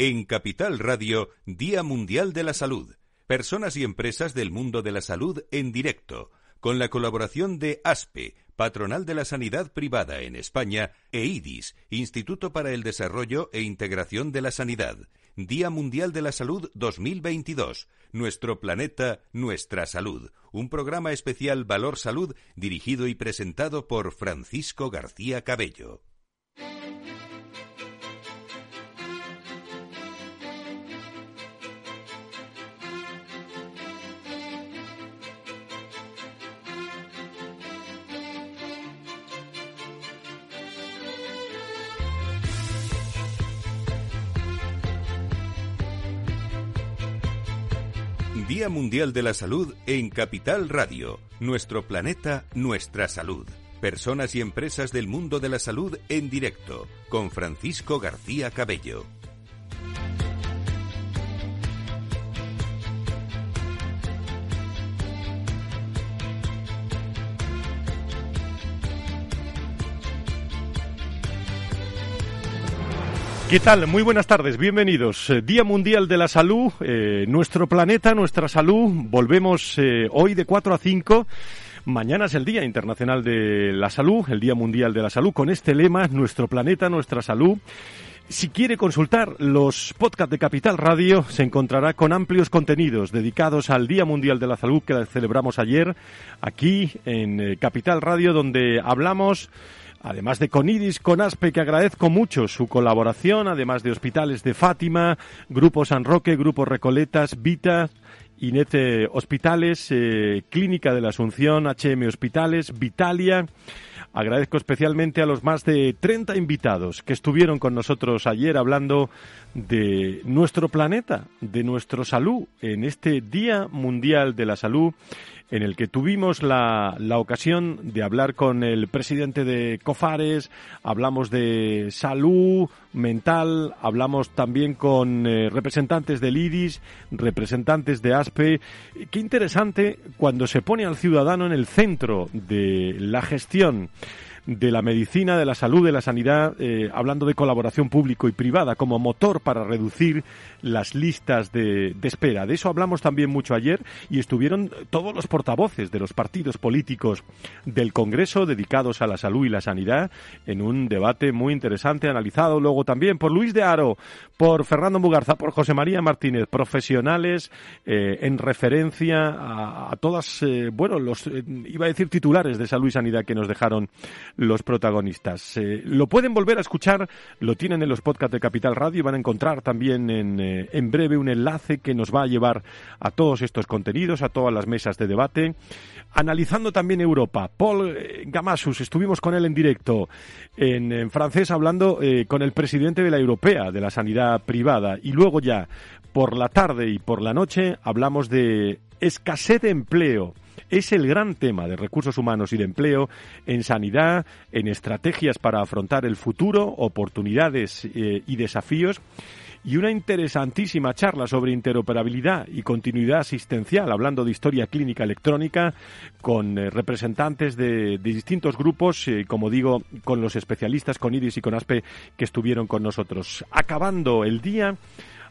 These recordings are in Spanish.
En Capital Radio, Día Mundial de la Salud. Personas y empresas del mundo de la salud en directo, con la colaboración de ASPE, Patronal de la Sanidad Privada en España, e IDIS, Instituto para el Desarrollo e Integración de la Sanidad. Día Mundial de la Salud 2022. Nuestro planeta, nuestra salud. Un programa especial Valor Salud dirigido y presentado por Francisco García Cabello. Día Mundial de la Salud en Capital Radio. Nuestro planeta, nuestra salud. Personas y empresas del mundo de la salud en directo con Francisco García Cabello. ¿Qué tal? Muy buenas tardes, bienvenidos. Eh, Día Mundial de la Salud, eh, nuestro planeta, nuestra salud. Volvemos eh, hoy de 4 a 5. Mañana es el Día Internacional de la Salud, el Día Mundial de la Salud, con este lema, nuestro planeta, nuestra salud. Si quiere consultar los podcasts de Capital Radio, se encontrará con amplios contenidos dedicados al Día Mundial de la Salud que celebramos ayer aquí en Capital Radio, donde hablamos Además de Conidis, con Aspe, que agradezco mucho su colaboración, además de Hospitales de Fátima, Grupo San Roque, Grupo Recoletas, Vita, Inete Hospitales, eh, Clínica de la Asunción, HM Hospitales, Vitalia. Agradezco especialmente a los más de 30 invitados que estuvieron con nosotros ayer hablando de nuestro planeta, de nuestra salud, en este Día Mundial de la Salud en el que tuvimos la, la, ocasión de hablar con el presidente de COFARES, hablamos de salud mental, hablamos también con eh, representantes del IDIS, representantes de ASPE. Qué interesante cuando se pone al ciudadano en el centro de la gestión de la medicina, de la salud, de la sanidad, eh, hablando de colaboración público y privada como motor para reducir las listas de, espera. De eso hablamos también mucho ayer y estuvieron todos los portavoces de los partidos políticos del Congreso dedicados a la salud y la sanidad en un debate muy interesante, analizado luego también por Luis de Aro, por Fernando Mugarza, por José María Martínez, profesionales eh, en referencia a, todas, eh, bueno, los, iba a decir titulares de salud y sanidad que nos dejaron los protagonistas. Eh, lo pueden volver a escuchar, lo tienen en los podcasts de Capital Radio y van a encontrar también en, eh, en breve un enlace que nos va a llevar a todos estos contenidos, a todas las mesas de debate. Analizando también Europa, Paul eh, Gamasus, estuvimos con él en directo en, francés hablando con el presidente de la Europea, de la sanidad privada, y luego ya por la tarde y por la noche hablamos de escasez de empleo es el gran tema de recursos humanos y de empleo en sanidad, en estrategias para afrontar el futuro, oportunidades eh, y desafíos y una interesantísima charla sobre interoperabilidad y continuidad asistencial, hablando de historia clínica electrónica, con eh, representantes de, distintos grupos, eh, como digo, con los especialistas, con IRIS y con ASPE, que estuvieron con nosotros. Acabando el día,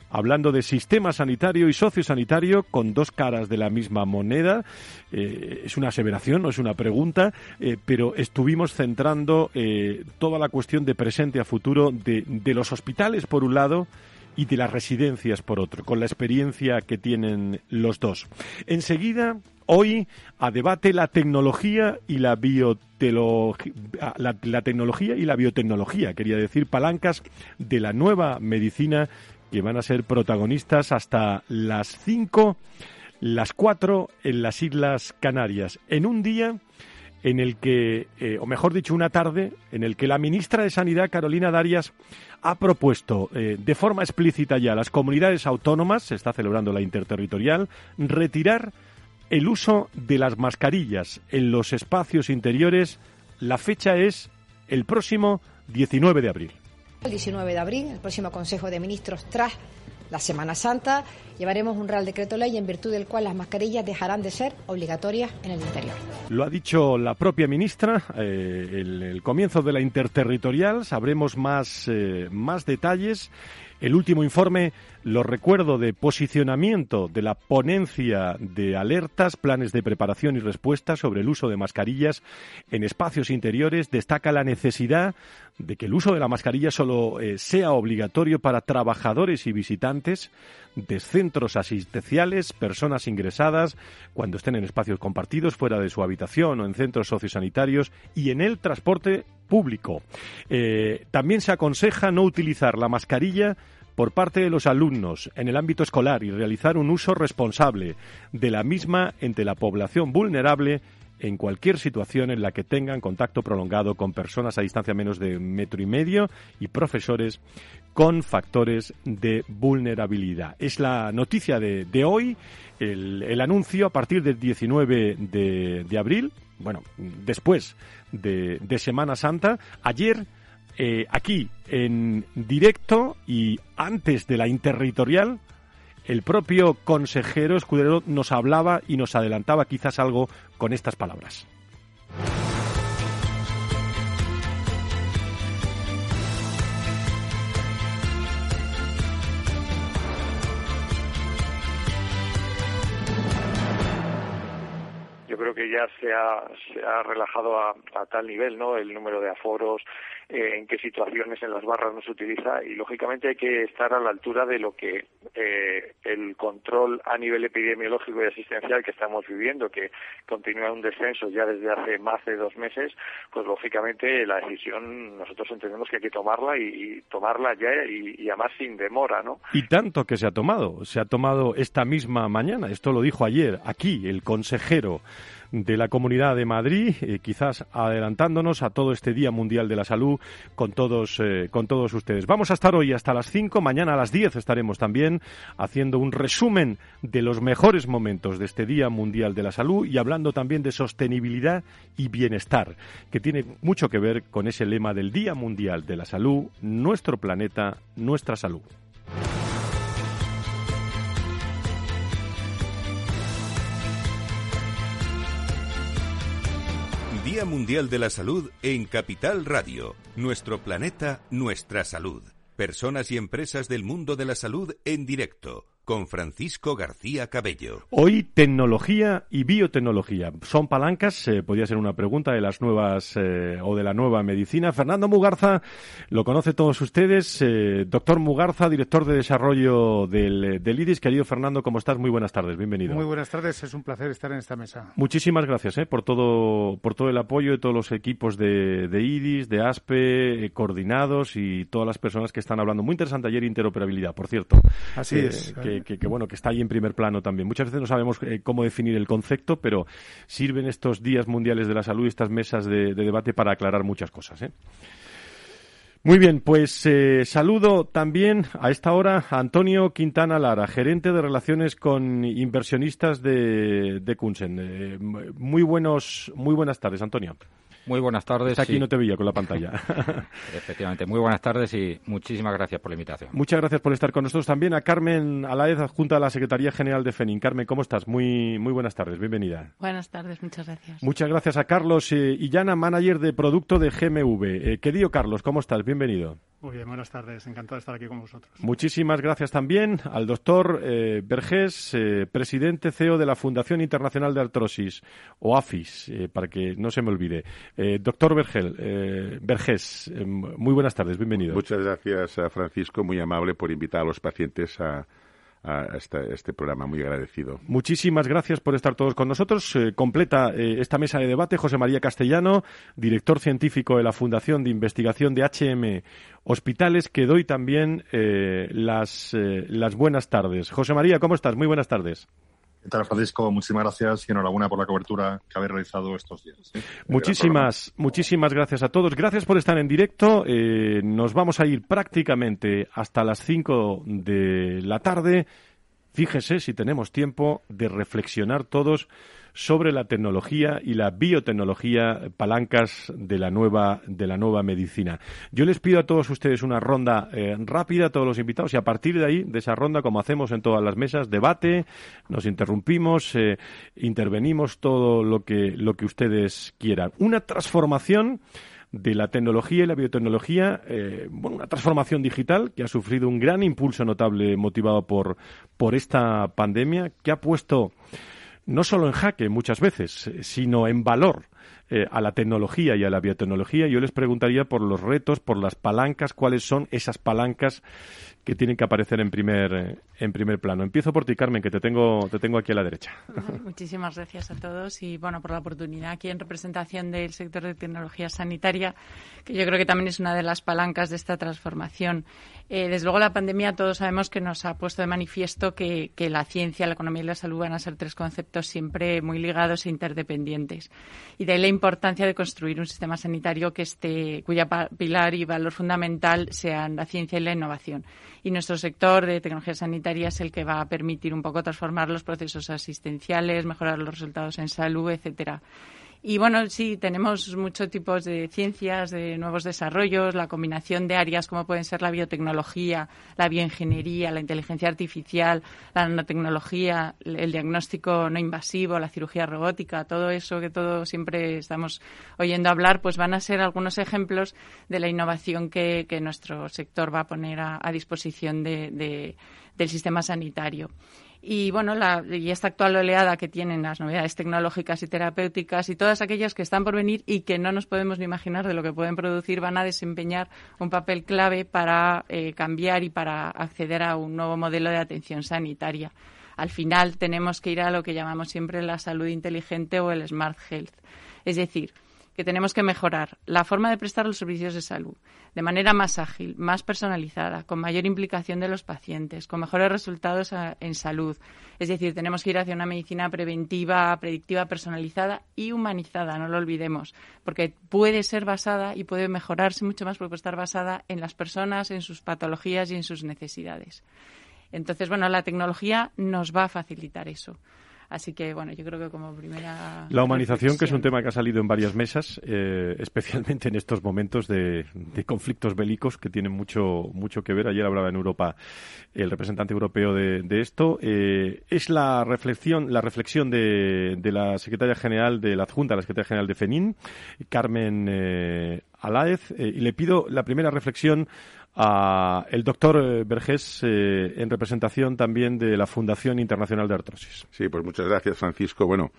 hablando de sistema sanitario y sociosanitario con dos caras de la misma moneda. Eh, es una aseveración, no es una pregunta, eh, pero estuvimos centrando eh, toda la cuestión de presente a futuro de, de los hospitales, por un lado, y de las residencias por otro, con la experiencia que tienen los dos. Enseguida, hoy, a debate la tecnología y la la, la, tecnología y la biotecnología, quería decir, palancas de la nueva medicina que van a ser protagonistas hasta las 5, las 4 en las Islas Canarias, en un día en el que, eh, o mejor dicho, una tarde en el que la ministra de Sanidad, Carolina Darias, ha propuesto eh, de forma explícita ya a las comunidades autónomas, se está celebrando la interterritorial, retirar el uso de las mascarillas en los espacios interiores. La fecha es el próximo 19 de abril. El 19 de abril, el próximo Consejo de Ministros tras la Semana Santa, llevaremos un Real Decreto Ley en virtud del cual las mascarillas dejarán de ser obligatorias en el interior. Lo ha dicho la propia ministra, eh, el, comienzo de la interterritorial, sabremos más, eh, más detalles El último informe lo recuerdo de posicionamiento de la ponencia de alertas, planes de preparación y respuesta sobre el uso de mascarillas en espacios interiores. Destaca la necesidad de que el uso de la mascarilla solo eh, sea obligatorio para trabajadores y visitantes de centros asistenciales, personas ingresadas, cuando estén en espacios compartidos, fuera de su habitación o en centros sociosanitarios y en el transporte público. Eh, también se aconseja no utilizar la mascarilla por parte de los alumnos en el ámbito escolar y realizar un uso responsable de la misma entre la población vulnerable en cualquier situación en la que tengan contacto prolongado con personas a distancia menos de metro y medio y profesores con factores de vulnerabilidad. Es la noticia de, hoy, el, anuncio a partir del 19 de, abril, bueno, después de, de Semana Santa. Ayer eh, aquí en directo y antes de la interterritorial, el propio consejero Escudero nos hablaba y nos adelantaba quizás algo con estas palabras. Yo creo que ya se ha, se ha relajado a, a, tal nivel, ¿no? El número de aforos, eh, en qué situaciones en las barras no se utiliza y lógicamente hay que estar a la altura de lo que eh, el control a nivel epidemiológico y asistencial que estamos viviendo, que continúa un descenso ya desde hace más de dos meses, pues lógicamente la decisión nosotros entendemos que hay que tomarla y, tomarla ya y, y, además sin demora, ¿no? Y tanto que se ha tomado, se ha tomado esta misma mañana, esto lo dijo ayer aquí el consejero de la Comunidad de Madrid, eh, quizás adelantándonos a todo este Día Mundial de la Salud con todos, eh, con todos ustedes. Vamos a estar hoy hasta las 5, mañana a las 10 estaremos también haciendo un resumen de los mejores momentos de este Día Mundial de la Salud y hablando también de sostenibilidad y bienestar, que tiene mucho que ver con ese lema del Día Mundial de la Salud, nuestro planeta, nuestra salud. Día Mundial de la Salud en Capital Radio. Nuestro planeta, nuestra salud. Personas y empresas del mundo de la salud en directo con Francisco García Cabello. Hoy tecnología y biotecnología. ¿Son palancas? Eh, podría ser una pregunta de las nuevas eh, o de la nueva medicina. Fernando Mugarza, lo conoce todos ustedes. Eh, doctor Mugarza, director de desarrollo del, del, IDIS. Querido Fernando, ¿cómo estás? Muy buenas tardes, bienvenido. Muy buenas tardes, es un placer estar en esta mesa. Muchísimas gracias por, todo, por todo el apoyo de todos los equipos de, de IDIS, de ASPE, coordinados y todas las personas que están hablando. Muy interesante ayer interoperabilidad, por cierto. Así es que, bueno, que está ahí en primer plano también. Muchas veces no sabemos eh, cómo definir el concepto, pero sirven estos días mundiales de la salud y estas mesas de, debate para aclarar muchas cosas. ¿eh? Muy bien, pues eh, saludo también a esta hora a Antonio Quintana Lara, gerente de relaciones con inversionistas de, de Kunsen. muy buenos, muy buenas tardes, Antonio. Muy buenas tardes. aquí no te veía con la pantalla. Efectivamente, muy buenas tardes y muchísimas gracias por la invitación. Muchas gracias por estar con nosotros también. A Carmen Alaez, adjunta a la Secretaría General de FENIN. Carmen, ¿cómo estás? Muy, muy buenas tardes, bienvenida. Buenas tardes, muchas gracias. Muchas gracias a Carlos eh, Illana, manager de producto de GMV. Eh, querido Carlos, ¿cómo estás? Bienvenido. Muy bien, buenas tardes. Encantado de estar aquí con vosotros. Muchísimas gracias también al doctor eh, Vergés, eh, presidente CEO de la Fundación Internacional de Artrosis, o AFIS, eh, para que no se me olvide. Eh, doctor Vergel, Vergés, muy buenas tardes, bienvenido. Muchas gracias, Francisco, muy amable por invitar a los pacientes a a este, programa. Muy agradecido. Muchísimas gracias por estar todos con nosotros. Eh, completa eh, esta mesa de debate José María Castellano, director científico de la Fundación de Investigación de HM Hospitales, que doy también eh, las, las buenas tardes. José María, ¿cómo estás? Muy buenas tardes. ¿Qué tal, Francisco? Muchísimas gracias y enhorabuena por la cobertura que habéis realizado estos días. Muchísimas, muchísimas gracias a todos. Gracias por estar en directo. Eh, nos vamos a ir prácticamente hasta las 5 de la tarde. Fíjese si tenemos tiempo de reflexionar todos sobre la tecnología y la biotecnología, palancas de la nueva, de la nueva medicina. Yo les pido a todos ustedes una ronda eh, rápida, a todos los invitados, y a partir de ahí, de esa ronda, como hacemos en todas las mesas, debate, nos interrumpimos, eh, intervenimos todo lo que, lo que ustedes quieran. Una transformación de la tecnología y la biotecnología, eh, bueno, una transformación digital que ha sufrido un gran impulso notable motivado por, por esta pandemia, que ha puesto no solo en jaque muchas veces, sino en valor eh, a la tecnología y a la biotecnología. Yo les preguntaría por los retos, por las palancas, cuáles son esas palancas que tienen que aparecer en primer, eh, en primer plano. Empiezo por ti, Carmen, que te tengo, te tengo aquí a la derecha. Muchísimas gracias a todos y bueno por la oportunidad aquí en representación del sector de tecnología sanitaria, que yo creo que también es una de las palancas de esta transformación. Eh, desde luego la pandemia todos sabemos que nos ha puesto de manifiesto que, que la ciencia, la economía y la salud van a ser tres conceptos siempre muy ligados e interdependientes. Y de ahí la importancia de construir un sistema sanitario que esté, cuya pilar y valor fundamental sean la ciencia y la innovación y nuestro sector de tecnología sanitaria es el que va a permitir un poco transformar los procesos asistenciales, mejorar los resultados en salud, etcétera. Y bueno, sí, tenemos muchos tipos de ciencias, de nuevos desarrollos, la combinación de áreas como pueden ser la biotecnología, la bioingeniería, la inteligencia artificial, la nanotecnología, el diagnóstico no invasivo, la cirugía robótica, todo eso que todo siempre estamos oyendo hablar, pues van a ser algunos ejemplos de la innovación que, nuestro sector va a poner a, disposición del sistema sanitario. Y bueno, la, y esta actual oleada que tienen las novedades tecnológicas y terapéuticas y todas aquellas que están por venir y que no nos podemos ni imaginar de lo que pueden producir van a desempeñar un papel clave para eh, cambiar y para acceder a un nuevo modelo de atención sanitaria. Al final tenemos que ir a lo que llamamos siempre la salud inteligente o el smart health. Es decir, que tenemos que mejorar la forma de prestar los servicios de salud de manera más ágil, más personalizada, con mayor implicación de los pacientes, con mejores resultados en salud. Es decir, tenemos que ir hacia una medicina preventiva, predictiva, personalizada y humanizada, no lo olvidemos, porque puede ser basada y puede mejorarse mucho más porque puede estar basada en las personas, en sus patologías y en sus necesidades. Entonces, bueno, la tecnología nos va a facilitar eso. Así que, bueno, yo creo que como primera. La humanización, que es un tema que ha salido en varias mesas, eh, especialmente en estos momentos de, conflictos bélicos que tienen mucho, mucho que ver. Ayer hablaba en Europa el representante europeo de, esto. Eh, es la reflexión, la reflexión de, de, la secretaria general de la adjunta, la secretaria general de FENIN, Carmen eh, Alaez, y le pido la primera reflexión a el doctor eh, Vergés eh, en representación también de la Fundación Internacional de Artrosis. Sí, pues muchas gracias, Francisco. Bueno,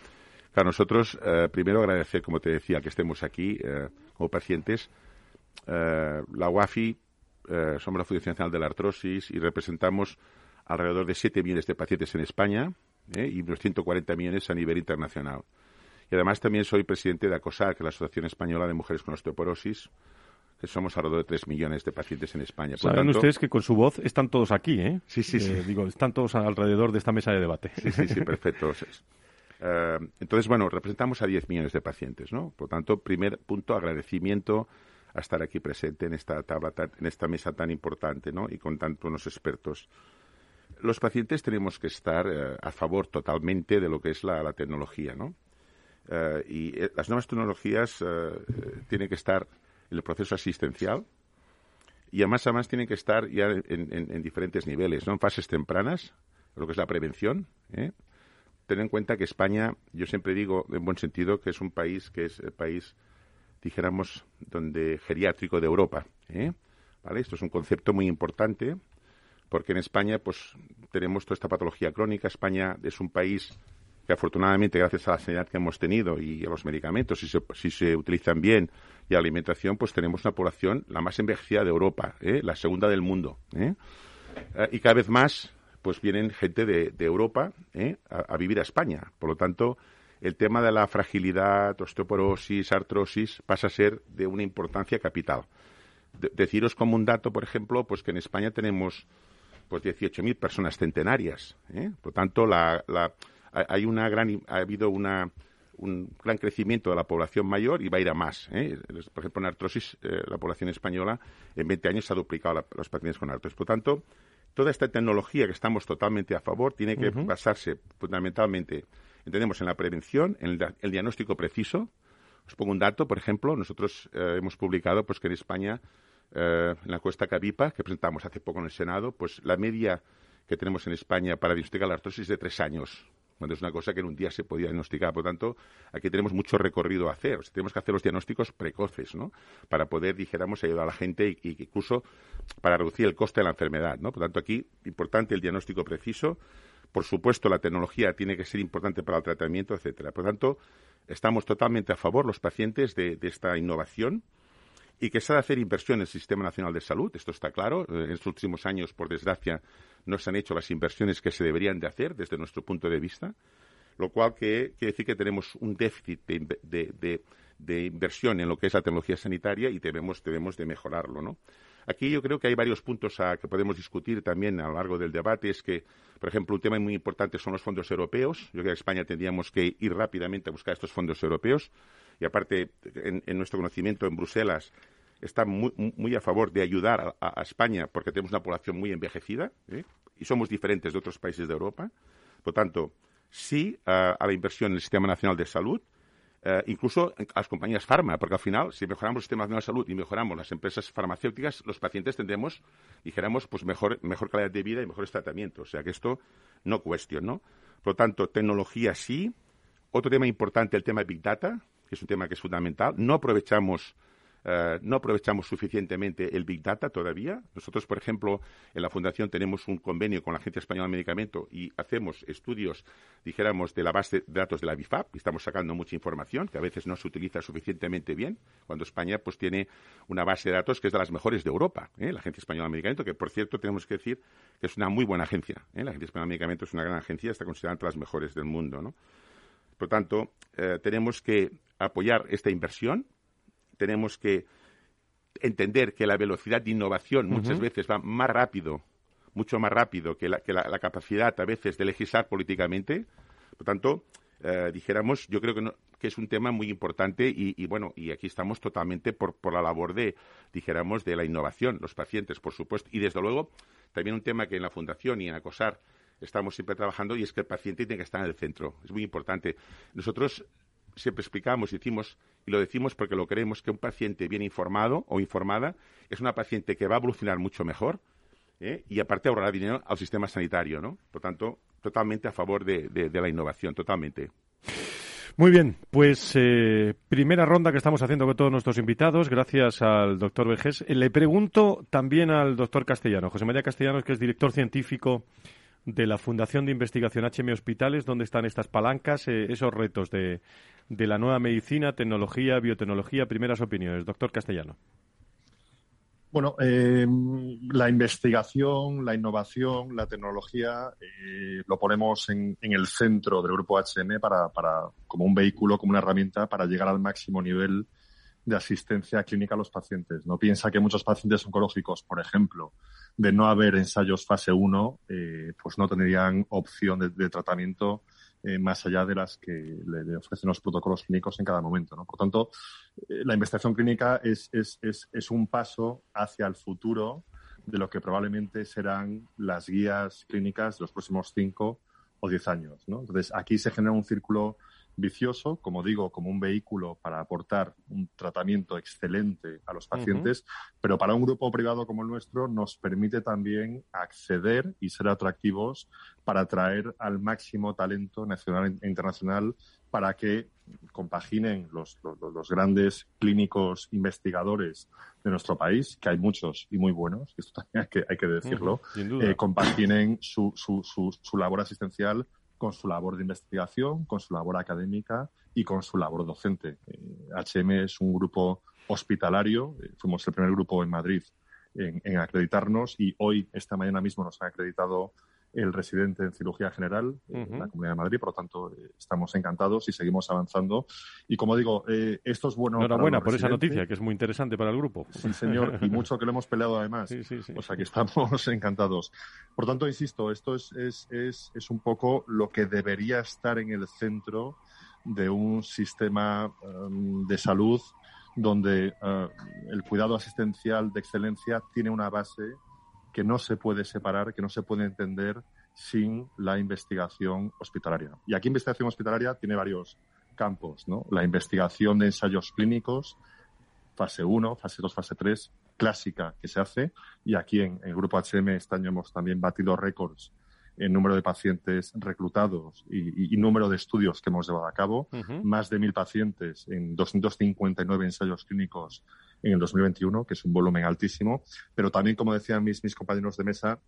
para nosotros, eh, primero agradecer, como te decía, que estemos aquí como pacientes. la UAFI, somos la Fundación Internacional de la Artrosis y representamos alrededor de 7 millones de pacientes en España y unos 140 millones a nivel internacional. Y además también soy presidente de ACOSAR, que es la Asociación Española de Mujeres con Osteoporosis, que somos alrededor de 3 millones de pacientes en España. Saben ustedes que con su voz están todos aquí, ¿eh? Sí, sí, sí. Eh, digo, están todos alrededor de esta mesa de debate. Sí, sí, sí, perfecto. Eh, entonces, bueno, representamos a 10 millones de pacientes, ¿no? Por tanto, primer punto, agradecimiento a estar aquí presente en esta tabla, en esta mesa tan importante, ¿no? Y con tantos expertos. Los pacientes tenemos que estar eh, a favor totalmente de lo que es la, la tecnología, ¿no? Y las nuevas tecnologías tienen que estar el proceso asistencial y además además tienen que estar ya en, diferentes niveles, ¿no? En fases tempranas, lo que es la prevención, ¿eh? Ten en cuenta que España, yo siempre digo en buen sentido que es un país que es el país, dijéramos, donde geriátrico de Europa, ¿eh? ¿Vale? Esto es un concepto muy importante porque en España pues tenemos toda esta patología crónica. España es un país que afortunadamente gracias a la sanidad que hemos tenido y a los medicamentos, si se, si se utilizan bien, y la alimentación, pues tenemos una población la más envejecida de Europa, ¿eh? la segunda del mundo. ¿eh? Eh, y cada vez más pues vienen gente de, Europa a, vivir a España. Por lo tanto, el tema de la fragilidad, osteoporosis, artrosis, pasa a ser de una importancia capital. deciros como un dato, por ejemplo, pues que en España tenemos pues 18.000 personas centenarias. Por lo tanto, la hay una gran, ha habido una, un gran crecimiento de la población mayor y va a ir a más. ¿eh? Por ejemplo, en artrosis, eh, la población española en 20 años se ha duplicado los pacientes con artrosis. Por tanto, toda esta tecnología que estamos totalmente a favor tiene que basarse fundamentalmente, entendemos, en la prevención, en el, diagnóstico preciso. Os pongo un dato, por ejemplo, nosotros eh, hemos publicado pues, que en España, en la encuesta Cavipa, que presentamos hace poco en el Senado, pues la media que tenemos en España para diagnosticar la artrosis es de tres años cuando es una cosa que en un día se podía diagnosticar. Por lo tanto, aquí tenemos mucho recorrido a hacer. tenemos que hacer los diagnósticos precoces, ¿no? Para poder, dijéramos, ayudar a la gente y, y incluso para reducir el coste de la enfermedad, ¿no? Por lo tanto, aquí, importante el diagnóstico preciso. Por supuesto, la tecnología tiene que ser importante para el tratamiento, etcétera. Por lo tanto, estamos totalmente a favor, los pacientes, de, esta innovación y que se ha de hacer inversión en el Sistema Nacional de Salud, esto está claro. Eh, en estos últimos años, por desgracia, no se han hecho las inversiones que se deberían de hacer desde nuestro punto de vista, lo cual quiere decir que tenemos un déficit de, de, inversión en lo que es la tecnología sanitaria y debemos, debemos de mejorarlo, ¿no? Aquí yo creo que hay varios puntos a, que podemos discutir también a lo largo del debate. Es que, por ejemplo, un tema muy importante son los fondos europeos. Yo creo que en España tendríamos que ir rápidamente a buscar estos fondos europeos. Y aparte, en, nuestro conocimiento en Bruselas, está muy, a favor de ayudar a, España porque tenemos una población muy envejecida ¿eh? y somos diferentes de otros países de Europa. Por tanto, sí a la inversión en el Sistema Nacional de Salud, eh, incluso a las compañías farma, porque al final, si mejoramos el sistema de salud y mejoramos las empresas farmacéuticas, los pacientes tendremos, dijéramos, pues mejor, mejor calidad de vida y mejores tratamientos. O sea que esto no cuestión, ¿no? Por lo tanto, tecnología sí. Otro tema importante, el tema de Big Data, que es un tema que es fundamental. No aprovechamos eh, no aprovechamos suficientemente el Big Data todavía. Nosotros, por ejemplo, en la Fundación tenemos un convenio con la Agencia Española de Medicamento y hacemos estudios, dijéramos, de la base de datos de la BIFAP y estamos sacando mucha información que a veces no se utiliza suficientemente bien, cuando España pues tiene una base de datos que es de las mejores de Europa, ¿eh? la Agencia Española de Medicamento, que por cierto tenemos que decir que es una muy buena agencia. ¿eh? La Agencia Española de Medicamento es una gran agencia, está considerada entre las mejores del mundo. ¿no? Por tanto, tenemos que apoyar esta inversión tenemos que entender que la velocidad de innovación muchas veces va más rápido, mucho más rápido que la, capacidad a veces de legislar políticamente. Por tanto, eh, dijéramos, yo creo que, que, es un tema muy importante y, bueno, y aquí estamos totalmente por, por, la labor de, dijéramos, de la innovación, los pacientes, por supuesto. Y desde luego, también un tema que en la Fundación y en ACOSAR estamos siempre trabajando y es que el paciente tiene que estar en el centro. Es muy importante. Nosotros siempre explicamos y decimos, y lo decimos porque lo creemos, que un paciente bien informado o informada es una paciente que va a evolucionar mucho mejor ¿eh? y aparte ahorrará dinero al sistema sanitario, ¿no? Por tanto, totalmente a favor de, la innovación, totalmente. Muy bien, pues eh, primera ronda que estamos haciendo con todos nuestros invitados, gracias al doctor Vejes. Le pregunto también al doctor Castellano, José María Castellanos, que es director científico de la Fundación de Investigación HM Hospitales, dónde están estas palancas, eh, esos retos de, de la nueva medicina, tecnología, biotecnología. Primeras opiniones, doctor Castellano. Bueno, eh, la investigación, la innovación, la tecnología eh, lo ponemos en, el centro del grupo HM para, para, como un vehículo, como una herramienta para llegar al máximo nivel de asistencia clínica a los pacientes. No piensa que muchos pacientes oncológicos, por ejemplo, de no haber ensayos fase 1, eh, pues no tendrían opción de, tratamiento eh, más allá de las que le, ofrecen los protocolos clínicos en cada momento. ¿no? Por tanto, eh, la investigación clínica es, es, es, es, un paso hacia el futuro de lo que probablemente serán las guías clínicas de los próximos 5 o 10 años. ¿no? Entonces, aquí se genera un círculo vicioso, como digo, como un vehículo para aportar un tratamiento excelente a los pacientes, pero para un grupo privado como el nuestro nos permite también acceder y ser atractivos para atraer al máximo talento nacional e internacional para que compaginen los, los, grandes clínicos investigadores de nuestro país, que hay muchos y muy buenos, esto también hay que, hay que decirlo, eh, compaginen su, su, su, su labor asistencial con su labor de investigación, con su labor académica y con su labor docente. HM es un grupo hospitalario, eh, fuimos el primer grupo en Madrid en, acreditarnos y hoy, esta mañana mismo, nos han acreditado el residente en cirugía general en la Comunidad de Madrid, por lo tanto eh, estamos encantados y seguimos avanzando. Y como digo, eh, esto es bueno. Enhorabuena por esa noticia, que es muy interesante para el grupo. Sí, señor, y mucho que lo hemos peleado además. O sea que estamos encantados. Por tanto, insisto, esto es, es, es, es un poco lo que debería estar en el centro de un sistema um, de salud donde uh, el cuidado asistencial de excelencia tiene una base que no se puede separar, que no se puede entender sin la investigación hospitalaria. Y aquí investigación hospitalaria tiene varios campos, ¿no? La investigación de ensayos clínicos, fase 1, fase 2, fase 3, clásica que se hace, y aquí en el grupo HM este año hemos también batido récords en número de pacientes reclutados y, número de estudios que hemos llevado a cabo. Más de mil pacientes en 259 ensayos clínicos en el 2021, que es un volumen altísimo. Pero también, como decían mis, mis compañeros de mesa,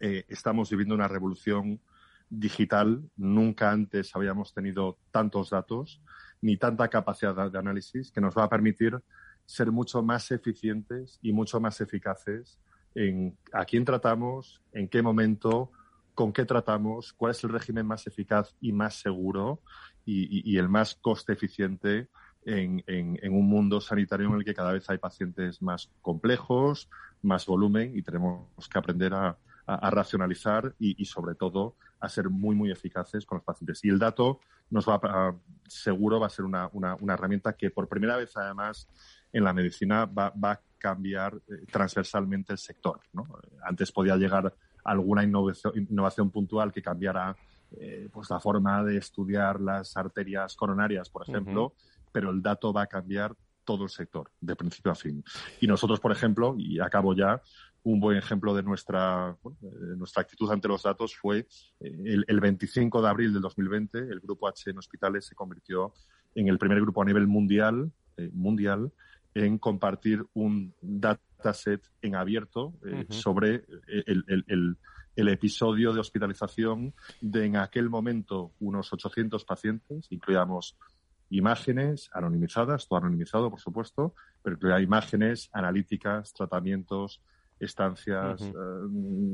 eh, estamos viviendo una revolución digital. Nunca antes habíamos tenido tantos datos ni tanta capacidad de análisis que nos va a permitir ser mucho más eficientes y mucho más eficaces en a quién tratamos, en qué momento, con qué tratamos, cuál es el régimen más eficaz y más seguro y, el más coste eficiente en, un mundo sanitario en el que cada vez hay pacientes más complejos, más volumen y tenemos que aprender a, racionalizar y, sobre todo a ser muy, muy eficaces con los pacientes. Y el dato nos va a, seguro va a ser una, herramienta que por primera vez además en la medicina va, a cambiar eh, transversalmente el sector. Antes podía llegar alguna innovación, puntual que cambiara eh, pues la forma de estudiar las arterias coronarias, por ejemplo, pero el dato va a cambiar todo el sector, de principio a fin. Y nosotros, por ejemplo, y acabo ya, un buen ejemplo de nuestra, nuestra actitud ante los datos fue eh, el, 25 de abril del 2020, el Grupo H en hospitales se convirtió en el primer grupo a nivel mundial, eh, mundial en compartir un dataset en abierto eh, sobre el, episodio de hospitalización de en aquel momento unos 800 pacientes, incluíamos imágenes anonimizadas, todo anonimizado, por supuesto, pero incluía imágenes, analíticas, tratamientos, estancias, eh,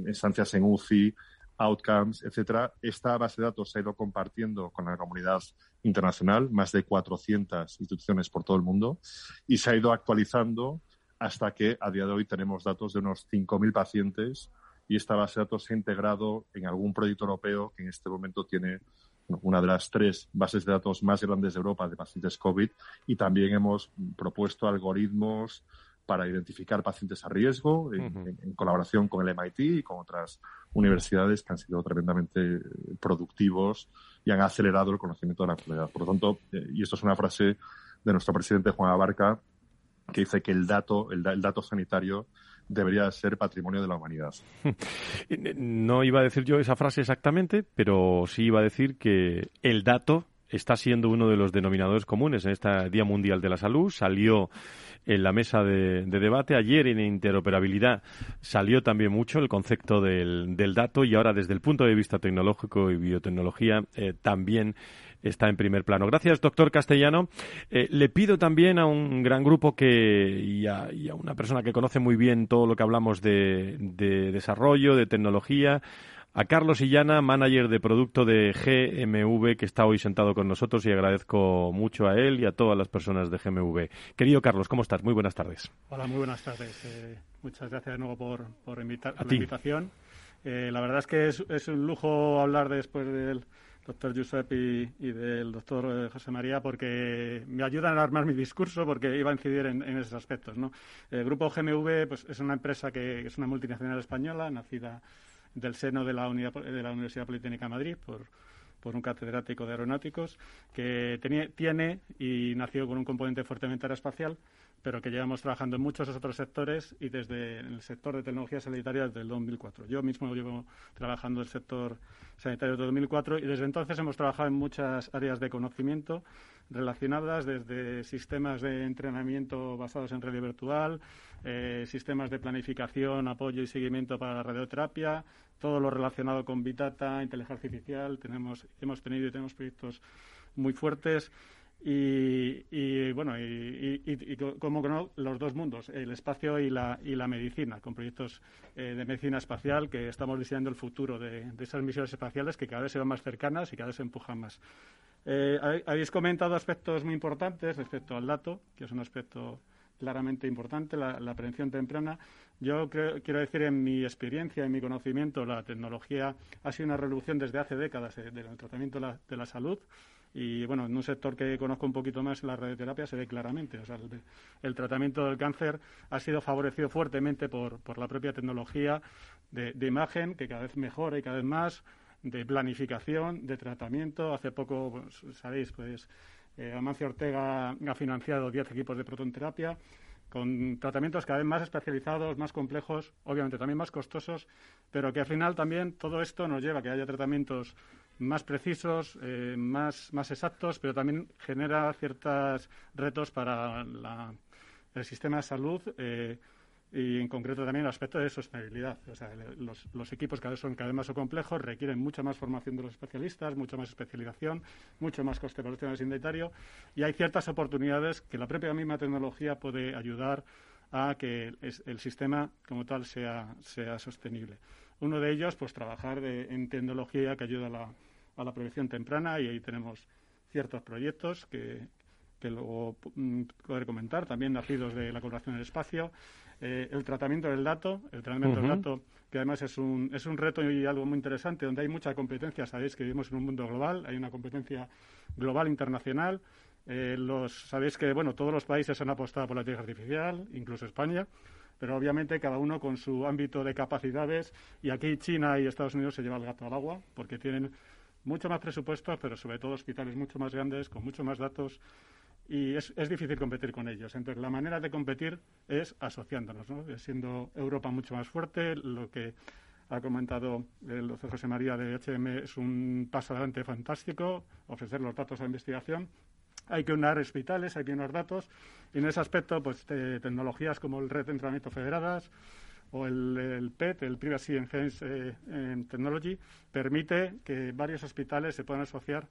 estancias en UCI, outcomes, etcétera. Esta base de datos se ha ido compartiendo con la comunidad internacional, más de 400 instituciones por todo el mundo, y se ha ido actualizando hasta que a día de hoy tenemos datos de unos 5.000 pacientes y esta base de datos se ha integrado en algún proyecto europeo que en este momento tiene una de las tres bases de datos más grandes de Europa de pacientes COVID y también hemos propuesto algoritmos para identificar pacientes a riesgo en, colaboración con el MIT y con otras universidades que han sido tremendamente productivos y han acelerado el conocimiento de la enfermedad. Por lo tanto, eh, y esto es una frase de nuestro presidente Juan Abarca, que dice que el dato, el, el dato sanitario debería ser patrimonio de la humanidad. No iba a decir yo esa frase exactamente, pero sí iba a decir que el dato está siendo uno de los denominadores comunes en este Día Mundial de la Salud. Salió en la mesa de, debate. Ayer en interoperabilidad salió también mucho el concepto del, dato y ahora desde el punto de vista tecnológico y biotecnología eh, también está en primer plano. Gracias, doctor Castellano. Eh, le pido también a un gran grupo que y a, una persona que conoce muy bien todo lo que hablamos de desarrollo, de tecnología, a Carlos Illana, manager de producto de GMV, que está hoy sentado con nosotros y agradezco mucho a él y a todas las personas de GMV. Querido Carlos, ¿cómo estás? Muy buenas tardes. Hola, muy buenas tardes. Eh, muchas gracias de nuevo por, por, invitar, la invitación. Eh, la verdad es que es, un lujo hablar después del doctor Josep y, del doctor eh, José María porque me ayudan a armar mi discurso porque iba a incidir en, esos aspectos. ¿no? El grupo GMV pues, es una empresa que es una multinacional española nacida del seno de la, de la Universidad Politécnica de Madrid por, un catedrático de aeronáuticos que tiene y nació con un componente fuertemente aeroespacial pero que llevamos trabajando en muchos otros sectores y desde el sector de tecnología sanitaria desde el 2004. Yo mismo llevo trabajando en el sector sanitario desde 2004 y desde entonces hemos trabajado en muchas áreas de conocimiento relacionadas desde sistemas de entrenamiento basados en red virtual, eh, sistemas de planificación, apoyo y seguimiento para la radioterapia, todo lo relacionado con Big inteligencia artificial. Tenemos, hemos tenido y tenemos proyectos muy fuertes y, bueno, y, como no, los dos mundos, el espacio y la, y la medicina, con proyectos eh, de medicina espacial que estamos diseñando el futuro de, esas misiones espaciales que cada vez se van más cercanas y cada vez se empujan más. Eh, habéis comentado aspectos muy importantes respecto al dato, que es un aspecto claramente importante, la, prevención temprana. Yo quiero decir, en mi experiencia, en mi conocimiento, la tecnología ha sido una revolución desde hace décadas del tratamiento de la salud. Y bueno, en un sector que conozco un poquito más, la radioterapia, se ve claramente. O sea, el, tratamiento del cáncer ha sido favorecido fuertemente por, por la propia tecnología de, imagen, que cada vez mejora y cada vez más, de planificación, de tratamiento. Hace poco, pues, sabéis, pues eh, Amancio Ortega ha financiado 10 equipos de protonterapia con tratamientos cada vez más especializados, más complejos, obviamente también más costosos, pero que al final también todo esto nos lleva a que haya tratamientos más precisos, eh, más, más exactos, pero también genera ciertos retos para el sistema de salud. Eh, y en concreto también el aspecto de sostenibilidad. O sea, los, equipos cada vez son cada vez más complejos, requieren mucha más formación de los especialistas, mucha más especialización, mucho más coste para el sistema sanitario y hay ciertas oportunidades que la propia misma tecnología puede ayudar a que el sistema como tal sea, sea sostenible. Uno de ellos, pues trabajar en tecnología que ayuda a la, a la prevención temprana y ahí tenemos ciertos proyectos que, que luego mm, poder comentar, también nacidos de la colaboración en el espacio. Eh, el tratamiento del dato, el tratamiento del dato, que además es un, es un reto y algo muy interesante, donde hay mucha competencia. Sabéis que vivimos en un mundo global, hay una competencia global internacional. Eh, los, sabéis que bueno, todos los países han apostado por la inteligencia artificial, incluso España, pero obviamente cada uno con su ámbito de capacidades. Y aquí China y Estados Unidos se llevan el gato al agua, porque tienen mucho más presupuestos, pero sobre todo hospitales mucho más grandes, con mucho más datos y es, es, difícil competir con ellos. Entonces, la manera de competir es asociándonos, ¿no? siendo Europa mucho más fuerte, lo que ha comentado el doctor José María de HM es un paso adelante fantástico, ofrecer los datos a investigación. Hay que unar hospitales, hay que unar datos, y en ese aspecto, pues tecnologías como el Red de Entrenamiento Federadas o el, PET, el Privacy Enhanced eh, Technology, permite que varios hospitales se puedan asociar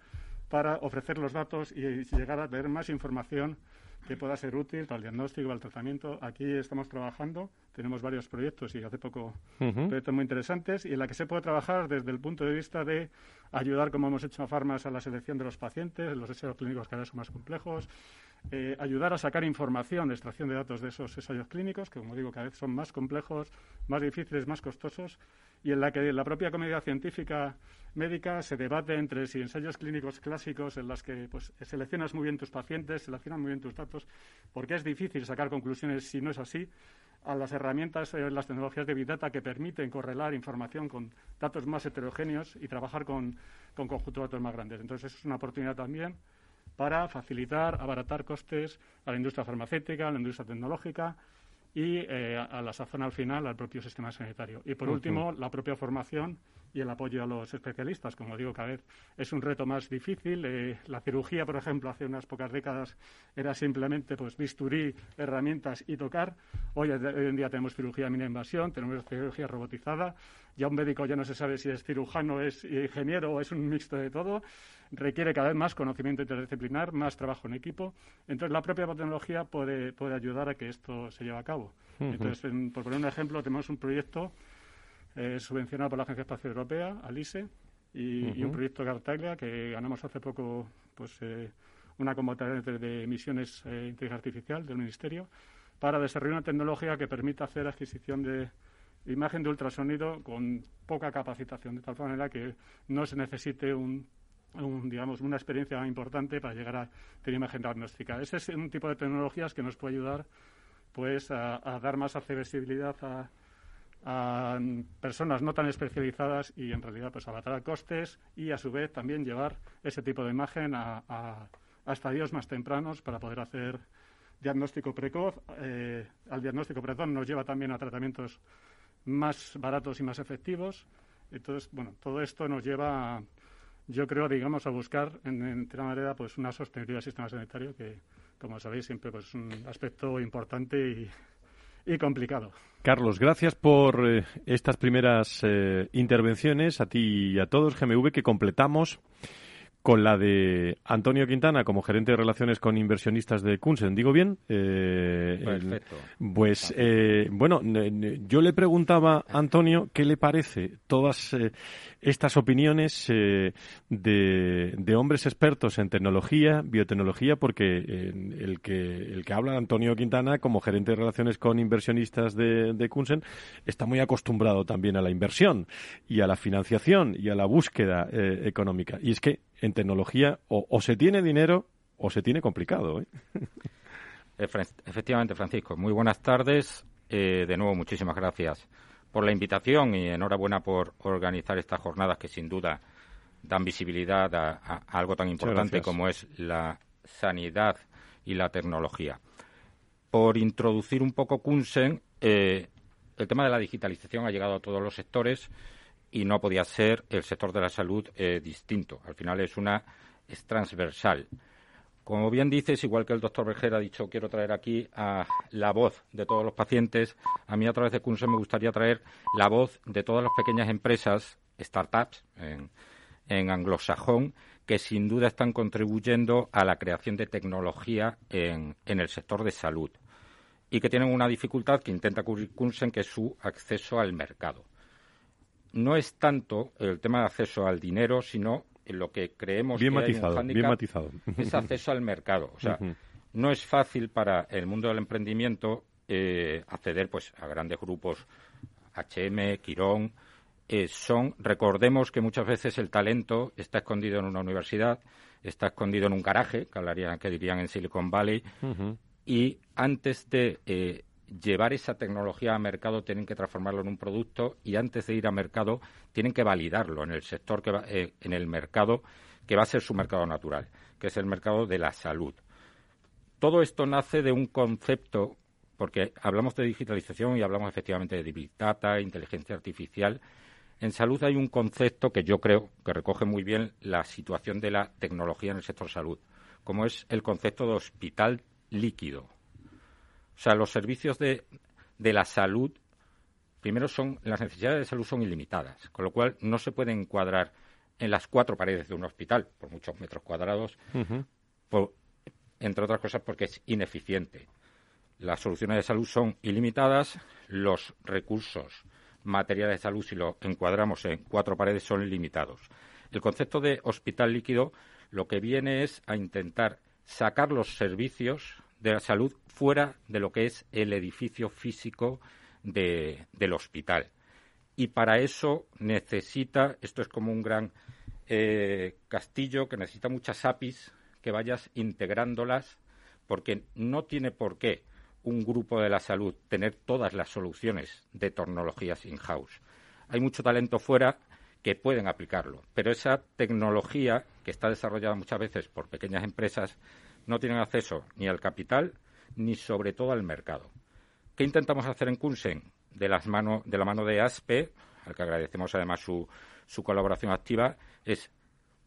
para ofrecer los datos y llegar a tener más información que pueda ser útil para el diagnóstico, para el tratamiento. Aquí estamos trabajando, tenemos varios proyectos y hace poco proyectos muy interesantes y en la que se puede trabajar desde el punto de vista de ayudar, como hemos hecho a Farmas, a la selección de los pacientes, los ensayos clínicos cada vez son más complejos, eh, ayudar a sacar información, extracción de datos de esos ensayos clínicos, que como digo, cada vez son más complejos, más difíciles, más costosos, y en la que la propia comunidad científica médica se debate entre si ensayos clínicos clásicos en los que pues, seleccionas muy bien tus pacientes, seleccionas muy bien tus datos, porque es difícil sacar conclusiones si no es así, a las herramientas, eh, las tecnologías de Big Data que permiten correlar información con datos más heterogéneos y trabajar con, con conjuntos de datos más grandes. Entonces, es una oportunidad también para facilitar, abaratar costes a la industria farmacéutica, a la industria tecnológica y eh, a la sazón al final al propio sistema sanitario. Y por último, la propia formación y el apoyo a los especialistas. Como digo, cada vez es un reto más difícil. Eh, la cirugía, por ejemplo, hace unas pocas décadas era simplemente pues bisturí, herramientas y tocar. Hoy, en día tenemos cirugía mínima invasión, tenemos cirugía robotizada. Ya un médico ya no se sabe si es cirujano, es ingeniero o es un mixto de todo. Requiere cada vez más conocimiento interdisciplinar, más trabajo en equipo. Entonces, la propia tecnología puede, puede ayudar a que esto se lleve a cabo. Entonces, por poner un ejemplo, tenemos un proyecto eh, subvencionado por la Agencia Espacial Europea, ALISE, y, un proyecto Cartaglia que ganamos hace poco pues eh, una convocatoria de, emisiones eh, inteligencia artificial del Ministerio para desarrollar una tecnología que permita hacer adquisición de imagen de ultrasonido con poca capacitación, de tal manera que no se necesite un, digamos, una experiencia importante para llegar a tener imagen diagnóstica. Ese es un tipo de tecnologías que nos puede ayudar pues a, a dar más accesibilidad a, a personas no tan especializadas y en realidad pues abatar costes y a su vez también llevar ese tipo de imagen a, a, estadios más tempranos para poder hacer diagnóstico precoz. Eh, al diagnóstico precoz nos lleva también a tratamientos más baratos y más efectivos. Entonces, bueno, todo esto nos lleva, yo creo, digamos, a buscar en, en manera pues una sostenibilidad del sistema sanitario que, como sabéis, siempre pues, es un aspecto importante y y complicado. Carlos, gracias por eh, estas primeras eh, intervenciones, a ti y a todos, GMV, que completamos con la de Antonio Quintana como gerente de relaciones con inversionistas de Kunsen. ¿Digo bien? Eh, Perfecto. pues, eh, bueno, yo le preguntaba a Antonio qué le parece todas eh, estas opiniones de, de, hombres expertos en tecnología, biotecnología, porque el, que, el que habla Antonio Quintana como gerente de relaciones con inversionistas de, de Kunsen está muy acostumbrado también a la inversión y a la financiación y a la búsqueda económica. Y es que en tecnología o, se tiene dinero o se tiene complicado. ¿eh? Efectivamente, Francisco. Muy buenas tardes. Eh, de nuevo, muchísimas gracias por la invitación y enhorabuena por organizar estas jornadas que sin duda dan visibilidad a, algo tan importante como es la sanidad y la tecnología. por introducir un poco Kunsen, eh, el tema de la digitalización ha llegado a todos los sectores y no podía ser el sector de la salud eh, distinto. Al final es una es transversal. Como bien dices, igual que el doctor Berger ha dicho, quiero traer aquí la voz de todos los pacientes, a mí a través de Kunsen me gustaría traer la voz de todas las pequeñas empresas, startups en, en anglosajón, que sin duda están contribuyendo a la creación de tecnología en, el sector de salud y que tienen una dificultad que intenta cubrir Kunsen, que es su acceso al mercado. No es tanto el tema de acceso al dinero, sino lo que creemos bien que matizado, hay un bien matizado. es acceso al mercado. O sea, no es fácil para el mundo del emprendimiento eh, acceder pues a grandes grupos H&M, Quirón, eh, son, recordemos que muchas veces el talento está escondido en una universidad, está escondido en un garaje, que, hablarían, que dirían en Silicon Valley, y antes de eh, llevar esa tecnología a mercado tienen que transformarlo en un producto y antes de ir a mercado tienen que validarlo en el sector que va, eh, en el mercado que va a ser su mercado natural, que es el mercado de la salud. Todo esto nace de un concepto porque hablamos de digitalización y hablamos efectivamente de big data, inteligencia artificial, en salud hay un concepto que yo creo que recoge muy bien la situación de la tecnología en el sector salud, como es el concepto de hospital líquido. O sea, los servicios de, de la salud, primero son, las necesidades de salud son ilimitadas, con lo cual no se pueden encuadrar en las cuatro paredes de un hospital, por muchos metros cuadrados, entre otras cosas porque es ineficiente. Las soluciones de salud son ilimitadas, los recursos materiales de salud, si lo encuadramos en cuatro paredes, son limitados. El concepto de hospital líquido lo que viene es a intentar sacar los servicios de la salud fuera de lo que es el edificio físico del hospital. Y para eso necesita, esto es como un gran eh, castillo que necesita muchas APIs que vayas integrándolas, porque no tiene por qué un grupo de la salud tener todas las soluciones de tecnologías in-house. Hay mucho talento fuera que pueden aplicarlo, pero esa tecnología que está desarrollada muchas veces por pequeñas empresas no tienen acceso ni al capital ni sobre todo al mercado. ¿Qué intentamos hacer en Kunsen? De, las de la mano de ASPE, al que agradecemos además su, colaboración activa, es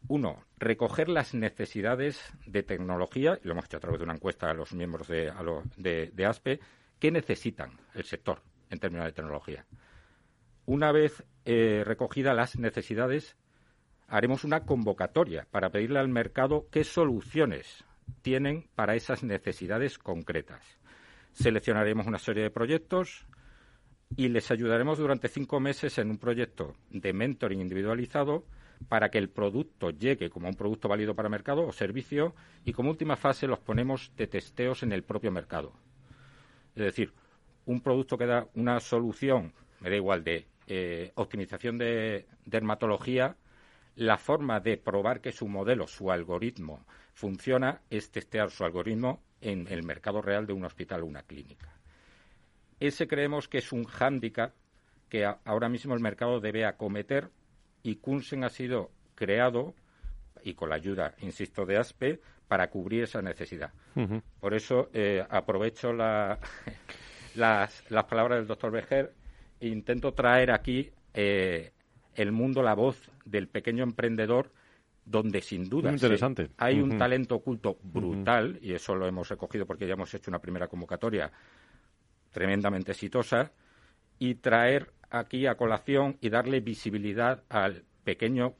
uno, recoger las necesidades de tecnología, y lo hemos hecho a través de una encuesta a los miembros de, de, ASPE, que necesitan el sector en términos de tecnología. Una vez eh, recogidas las necesidades, haremos una convocatoria para pedirle al mercado qué soluciones tienen para esas necesidades concretas. Seleccionaremos una serie de proyectos y les ayudaremos durante cinco meses en un proyecto de mentoring individualizado para que el producto llegue como un producto válido para mercado o servicio y como última fase los ponemos de testeos en el propio mercado. Es decir, un producto que da una solución, me da igual, de eh, optimización de dermatología, la forma de probar que su modelo, su algoritmo, funciona es testear su algoritmo en el mercado real de un hospital o una clínica. Ese creemos que es un hándicap que ahora mismo el mercado debe acometer y Kunsen ha sido creado y con la ayuda, insisto, de ASPE para cubrir esa necesidad. Por eso eh, aprovecho las, las, palabras del doctor Bejer e intento traer aquí eh, el mundo, la voz del pequeño emprendedor donde sin duda hay un talento oculto brutal, y eso lo hemos recogido porque ya hemos hecho una primera convocatoria tremendamente exitosa, y traer aquí a colación y darle visibilidad al pequeño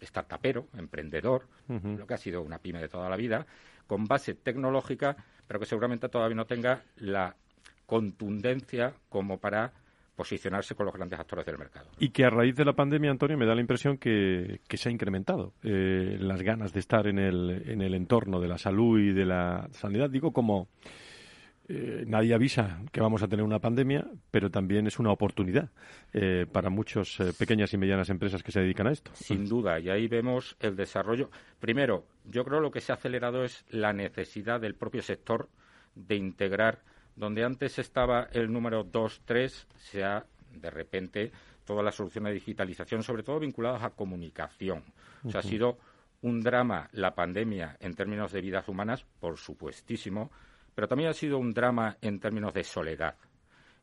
startupero, emprendedor, lo que ha sido una pyme de toda la vida, con base tecnológica, pero que seguramente todavía no tenga la contundencia como para posicionarse con los grandes actores del mercado. Y que a raíz de la pandemia, Antonio, me da la impresión que, se ha incrementado eh, las ganas de estar en el, en el entorno de la salud y de la sanidad. Digo, como eh, nadie avisa que vamos a tener una pandemia, pero también es una oportunidad eh, para muchas pequeñas y medianas empresas que se dedican a esto. Sin duda, y ahí vemos el desarrollo. Primero, yo creo lo que se ha acelerado es la necesidad del propio sector de integrar, donde antes estaba el número 2, 3, se ha de repente todas las soluciones de digitalización, sobre todo vinculadas a comunicación. O sea, ha sido un drama la pandemia en términos de vidas humanas, por supuestísimo, pero también ha sido un drama en términos de soledad.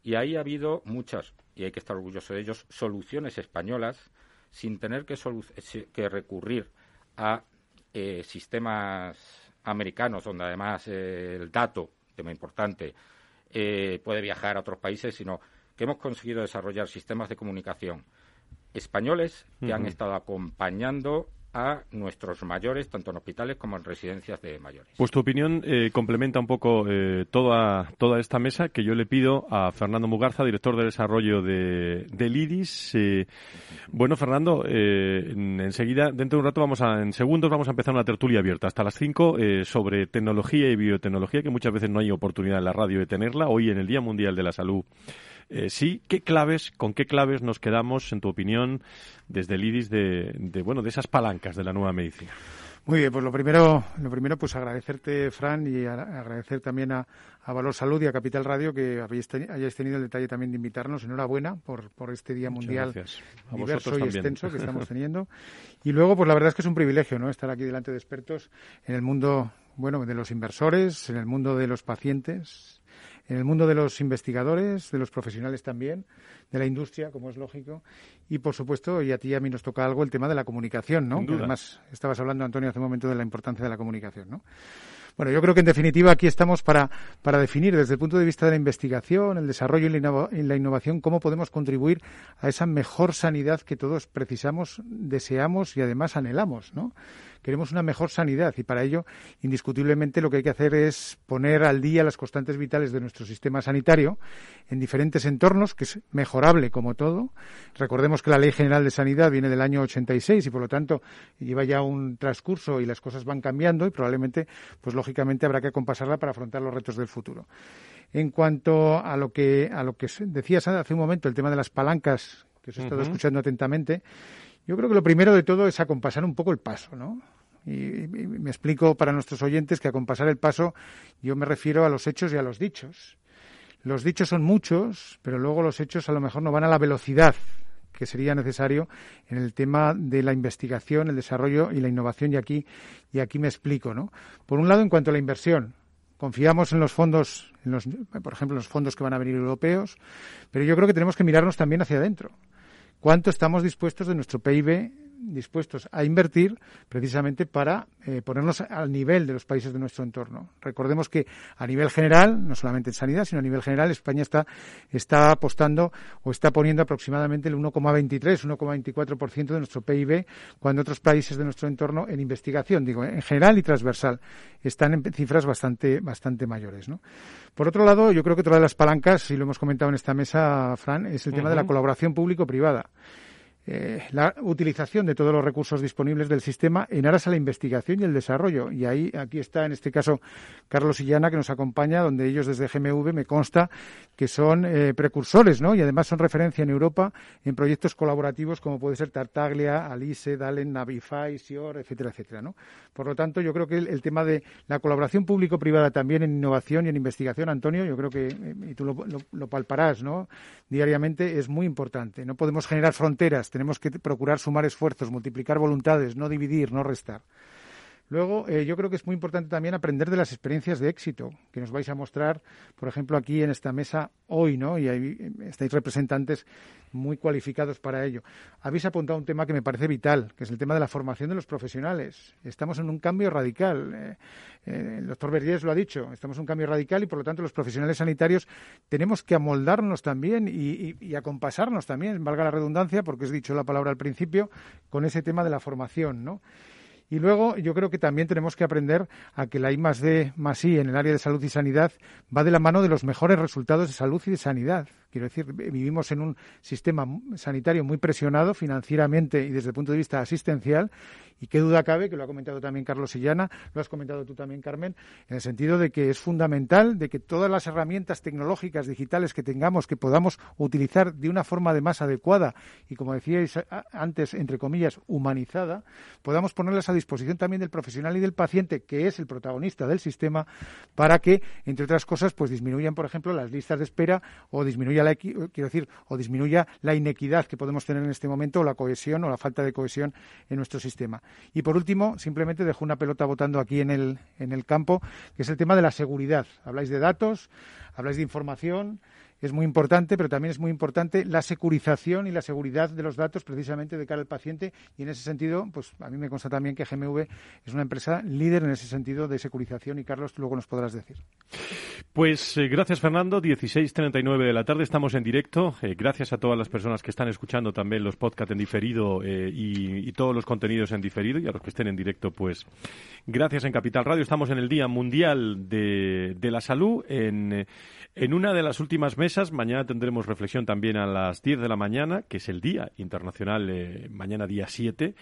Y ahí ha habido muchas, y hay que estar orgulloso de ellos, soluciones españolas sin tener que, que recurrir a eh, sistemas americanos, donde además eh, el dato, tema importante, eh, puede viajar a otros países, sino que hemos conseguido desarrollar sistemas de comunicación españoles que han estado acompañando a nuestros mayores, tanto en hospitales como en residencias de mayores. Pues tu opinión eh, complementa un poco eh, toda, toda esta mesa que yo le pido a Fernando Mugarza, director de desarrollo de, del IDIS. Eh, bueno, Fernando, enseguida, dentro de un rato, vamos a, en segundos, vamos a empezar una tertulia abierta hasta las 5 sobre tecnología y biotecnología, que muchas veces no hay oportunidad en la radio de tenerla. Hoy, en el Día Mundial de la Salud eh, sí, ¿qué claves, con qué claves nos quedamos, en tu opinión, desde el IRIS de, bueno, de esas palancas de la nueva medicina? Muy bien, pues lo primero, lo primero pues agradecerte, Fran, y agradecer también a, Valor Salud y a Capital Radio que habéis hayáis tenido el detalle también de invitarnos. Enhorabuena por, por este Día Mundial diverso y extenso que estamos teniendo. Y luego, pues la verdad es que es un privilegio, ¿no? Estar aquí delante de expertos en el mundo, bueno, de los inversores, en el mundo de los pacientes, en el mundo de los investigadores, de los profesionales también, de la industria, como es lógico, y por supuesto, y a ti y a mí nos toca algo el tema de la comunicación, ¿no? además estabas hablando, Antonio, hace un momento de la importancia de la comunicación, ¿no? Bueno, yo creo que en definitiva aquí estamos para, para definir desde el punto de vista de la investigación, el desarrollo y la innovación cómo podemos contribuir a esa mejor sanidad que todos precisamos, deseamos y además anhelamos, ¿no? Queremos una mejor sanidad y para ello, indiscutiblemente, lo que hay que hacer es poner al día las constantes vitales de nuestro sistema sanitario en diferentes entornos, que es mejorable como todo. Recordemos que la Ley General de Sanidad viene del año 86 y, por lo tanto, lleva ya un transcurso y las cosas van cambiando y probablemente, pues lógicamente, habrá que acompasarla para afrontar los retos del futuro. En cuanto a lo que, a lo que decías hace un momento, el tema de las palancas, que os he estado escuchando atentamente, yo creo que lo primero de todo es acompasar un poco el paso, ¿no? Y, me explico para nuestros oyentes que acompasar el paso yo me refiero a los hechos y a los dichos. Los dichos son muchos, pero luego los hechos a lo mejor no van a la velocidad que sería necesario en el tema de la investigación, el desarrollo y la innovación. Y aquí, y aquí me explico, ¿no? Por un lado, en cuanto a la inversión, confiamos en los fondos, en los, por ejemplo, en los fondos que van a venir europeos, pero yo creo que tenemos que mirarnos también hacia adentro cuánto estamos dispuestos de nuestro PIB dispuestos a invertir precisamente para eh, ponernos al nivel de los países de nuestro entorno. Recordemos que a nivel general, no solamente en sanidad, sino a nivel general, España está, está apostando o está poniendo aproximadamente el 1,23, 1,24% de nuestro PIB, cuando otros países de nuestro entorno en investigación, digo, en general y transversal, están en cifras bastante, bastante mayores. ¿no? Por otro lado, yo creo que otra de las palancas, y lo hemos comentado en esta mesa, Fran, es el tema de la colaboración público-privada. Eh, la utilización de todos los recursos disponibles del sistema en aras a la investigación y el desarrollo. Y ahí, aquí está, en este caso, Carlos Illana, que nos acompaña, donde ellos desde GMV me consta que son eh, precursores, ¿no? Y además son referencia en Europa en proyectos colaborativos como puede ser Tartaglia, Alice, Dalen, Navify, Sior, etcétera, etcétera, ¿no? Por lo tanto, yo creo que el, tema de la colaboración público-privada también en innovación y en investigación, Antonio, yo creo que, eh, y tú lo, lo palparás, ¿no? Diariamente es muy importante. No podemos generar fronteras tenemos que procurar sumar esfuerzos, multiplicar voluntades, no dividir, no restar. Luego, eh, yo creo que es muy importante también aprender de las experiencias de éxito que nos vais a mostrar, por ejemplo, aquí en esta mesa hoy, ¿no? Y eh, estáis representantes muy cualificados para ello. Habéis apuntado un tema que me parece vital, que es el tema de la formación de los profesionales. Estamos en un cambio radical. Eh, el doctor Vergés lo ha dicho, estamos en un cambio radical y, por lo tanto, los profesionales sanitarios tenemos que amoldarnos también y, y acompasarnos también, valga la redundancia, porque has dicho la palabra al principio, con ese tema de la formación, ¿no? Y luego yo creo que también tenemos que aprender a que la I más D más en el área de salud y sanidad va de la mano de los mejores resultados de salud y de sanidad. Quiero decir, vivimos en un sistema sanitario muy presionado financieramente y desde el punto de vista asistencial. Y qué duda cabe, que lo ha comentado también Carlos Sillana, lo has comentado tú también, Carmen, en el sentido de que es fundamental de que todas las herramientas tecnológicas digitales que tengamos, que podamos utilizar de una forma de más adecuada y, como decíais antes, entre comillas, humanizada, podamos ponerlas a disposición también del profesional y del paciente, que es el protagonista del sistema, para que, entre otras cosas, pues disminuyan, por ejemplo, las listas de espera o disminuyan quiero decir o disminuya la inequidad que podemos tener en este momento o la cohesión o la falta de cohesión en nuestro sistema. Y por último, simplemente dejo una pelota votando aquí en el en el campo, que es el tema de la seguridad. Habláis de datos, habláis de información, es muy importante, pero también es muy importante la securización y la seguridad de los datos precisamente de cara al paciente y en ese sentido, pues a mí me consta también que GMV es una empresa líder en ese sentido de securización y Carlos, luego nos podrás decir. Pues eh, gracias Fernando, 16.39 de la tarde estamos en directo. Eh, gracias a todas las personas que están escuchando también los podcasts en diferido eh, y, todos los contenidos en diferido y a los que estén en directo, pues gracias en Capital Radio. Estamos en el Día Mundial de, de la Salud en en una de las últimas mesas, mañana tendremos reflexión también a las 10 de la mañana, que es el Día Internacional, eh, mañana día 7,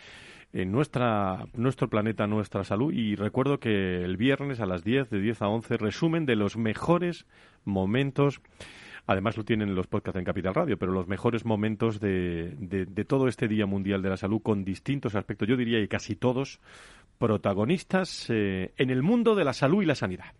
en nuestra, nuestro planeta, nuestra salud. Y recuerdo que el viernes a las 10, de 10 a 11, resumen de los mejores momentos. Además lo tienen los podcasts en Capital Radio, pero los mejores momentos de, de, todo este Día Mundial de la Salud con distintos aspectos, yo diría y casi todos protagonistas eh, en el mundo de la salud y la sanidad.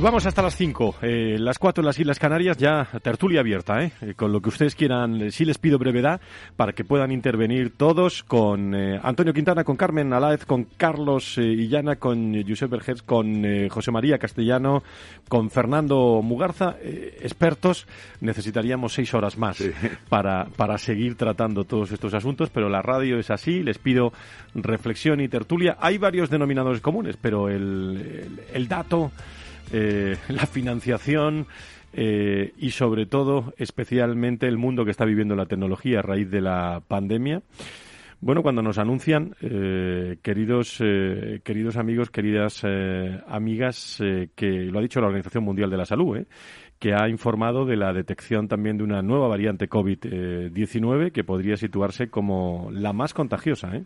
Y vamos hasta las 5, eh, las 4 en las Islas Canarias, ya tertulia abierta, ¿eh? eh con lo que ustedes quieran. Sí les pido brevedad para que puedan intervenir todos con eh, Antonio Quintana, con Carmen Alaez, con Carlos eh, Illana, con Josep Bergers, con José María Castellano, con Fernando Mugarza, expertos. Necesitaríamos seis horas más para, para seguir tratando todos estos asuntos, pero la radio es así. Les pido reflexión y tertulia. Hay varios denominadores comunes, pero el, el, el dato eh, la financiación eh, y sobre todo, especialmente el mundo que está viviendo la tecnología a raíz de la pandemia. Bueno, cuando nos anuncian, eh, queridos, queridos amigos, queridas amigas, que lo ha dicho la Organización Mundial de la Salud, que ha informado de la detección también de una nueva variante COVID-19 que podría situarse como la más contagiosa. ¿eh?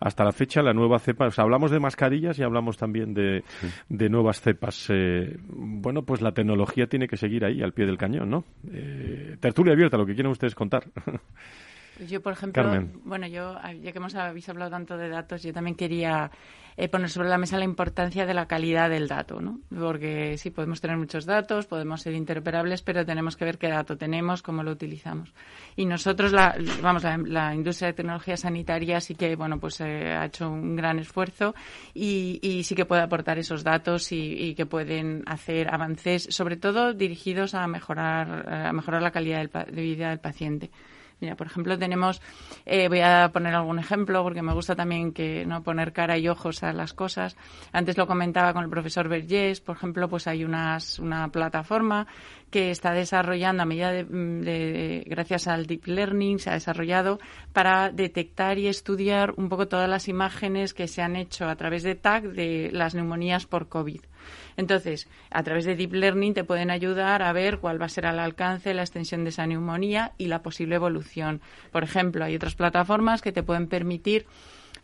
hasta la fecha la nueva cepa, o sea, hablamos de mascarillas y hablamos también de, de nuevas cepas. Eh, bueno, pues la tecnología tiene que seguir ahí, al pie del cañón, ¿no? Eh, tertulia abierta, lo que quieren ustedes contar. Yo, por ejemplo, bueno, yo, ya que hemos habéis hablado tanto de datos, yo también quería eh, poner sobre la mesa la importancia de la calidad del dato, ¿no? Porque sí, podemos tener muchos datos, podemos ser interoperables, pero tenemos que ver qué dato tenemos, cómo lo utilizamos. Y nosotros, la, vamos, la, industria de tecnología sanitaria sí que, bueno, pues eh, ha hecho un gran esfuerzo y, y, sí que puede aportar esos datos y, y, que pueden hacer avances, sobre todo dirigidos a mejorar, a mejorar la calidad de vida del paciente. Por ejemplo, tenemos, eh, voy a poner algún ejemplo porque me gusta también que no poner cara y ojos a las cosas. Antes lo comentaba con el profesor Vergés, por ejemplo, pues hay una plataforma que está desarrollando a medida de, gracias al deep learning se ha desarrollado para detectar y estudiar un poco todas las imágenes que se han hecho a través de TAC de las neumonías por COVID. Entonces, a través de Deep Learning te pueden ayudar a ver cuál va a ser el alcance, la extensión de esa neumonía y la posible evolución. Por ejemplo, hay otras plataformas que te pueden permitir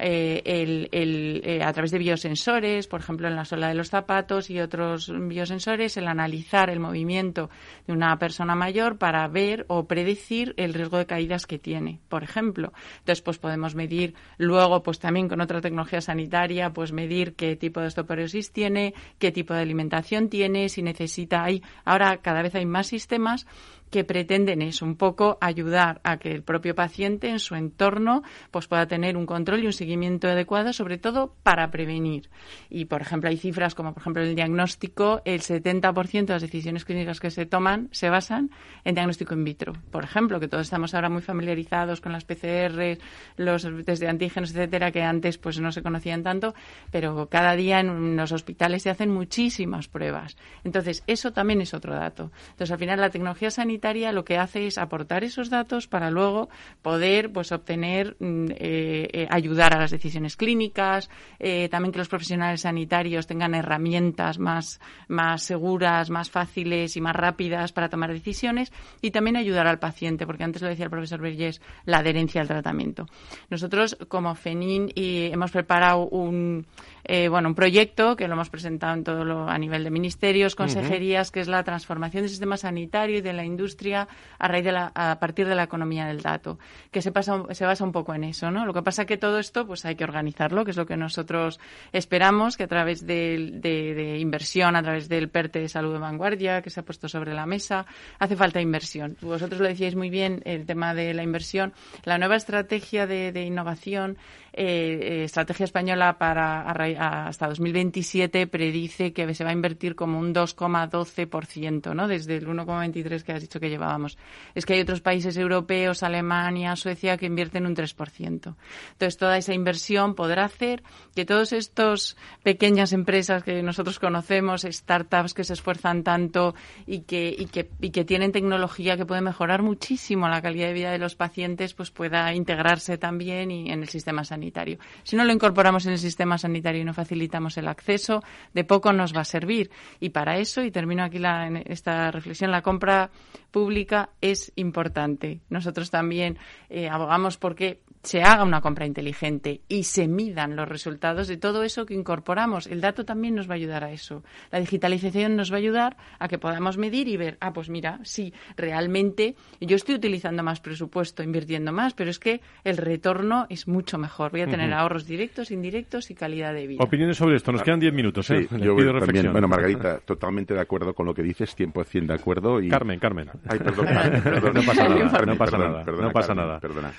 eh, el, eh, a través de biosensores, por ejemplo, en la suela de los zapatos y otros biosensores, el analizar el movimiento de una persona mayor para ver o predecir el riesgo de caídas que tiene, por ejemplo. Entonces, pues podemos medir luego, pues también con otra tecnología sanitaria, pues medir qué tipo de osteoporosis tiene, qué tipo de alimentación tiene, si necesita. Hay, ahora cada vez hay más sistemas que pretenden es un poco ayudar a que el propio paciente en su entorno pues pueda tener un control y un seguimiento adecuado, sobre todo para prevenir. Y, por ejemplo, hay cifras como, por ejemplo, el diagnóstico, el 70% de las decisiones clínicas que se toman se basan en diagnóstico in vitro. Por ejemplo, que todos estamos ahora muy familiarizados con las PCR, los test de antígenos, etcétera, que antes pues no se conocían tanto, pero cada día en los hospitales se hacen muchísimas pruebas. Entonces, eso también es otro dato. Entonces, al final, la tecnología sanitaria lo que hace es aportar esos datos para luego poder pues obtener, mm, eh, eh, ayudar a las decisiones clínicas, eh, también que los profesionales sanitarios tengan herramientas más, más seguras, más fáciles y más rápidas para tomar decisiones y también ayudar al paciente, porque antes lo decía el profesor Vergés, la adherencia al tratamiento. Nosotros, como FENIN, y hemos preparado un, eh, bueno, un proyecto que lo hemos presentado en todo lo, a nivel de ministerios, consejerías, que es la transformación del sistema sanitario y de la industria a, raíz de la, a partir de la economía del dato, que se, pasa, se basa un poco en eso, ¿no? Lo que pasa es que todo esto, pues hay que organizarlo, que es lo que nosotros esperamos, que a través de, de inversión, a través del PERTE de salud de vanguardia, que se ha puesto sobre la mesa, hace falta inversión. Vosotros lo decíais muy bien, el tema de la inversión. La nueva estrategia de, de innovación eh, estrategia española para hasta 2027 predice que se va a invertir como un 2,12%, ¿no? Desde el 1,23 que has dicho que llevábamos. Es que hay otros países europeos, Alemania, Suecia, que invierten un 3%. Entonces, toda esa inversión podrá hacer que todas estas pequeñas empresas que nosotros conocemos, startups que se esfuerzan tanto y que, y que, y que tienen tecnología que puede mejorar muchísimo la calidad de vida de los pacientes, pues pueda integrarse también y en el sistema sanitario si no lo incorporamos en el sistema sanitario y no facilitamos el acceso, de poco nos va a servir. Y para eso, y termino aquí la, esta reflexión, la compra pública es importante. Nosotros también eh, abogamos porque se haga una compra inteligente y se midan los resultados de todo eso que incorporamos. El dato también nos va a ayudar a eso. La digitalización nos va a ayudar a que podamos medir y ver, ah, pues mira, sí, realmente yo estoy utilizando más presupuesto, invirtiendo más, pero es que el retorno es mucho mejor. Voy a tener ahorros directos, indirectos y calidad de vida. Opiniones sobre esto. Nos quedan diez minutos. ¿eh? yo pido también, bueno, Margarita, totalmente de acuerdo con lo que dices, 100% de acuerdo. Y... Carmen, Carmen. Ay, perdón, perdón, no pasa nada. no pasa nada. no pasa nada. Perdona.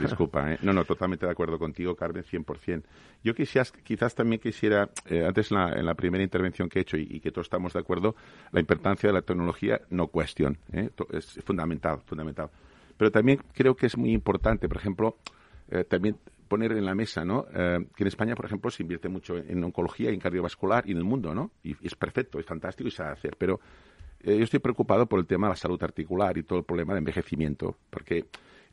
Disculpa. ¿Eh? No, no, totalmente de acuerdo contigo, Carmen, 100%. Yo quizás, quizás también quisiera, eh, antes en la, primera intervención que he hecho y, que todos estamos de acuerdo, la importancia de la tecnología, no cuestión. ¿eh? Es fundamental, fundamental. Pero también creo que es muy importante, por ejemplo, eh, también poner en la mesa, ¿no? que en España, por ejemplo, se invierte mucho en oncología y en cardiovascular y en el mundo, ¿no? Y, y es perfecto, es fantástico y se va a hacer. Pero yo estoy preocupado por el tema de la salud articular y todo el problema de envejecimiento, porque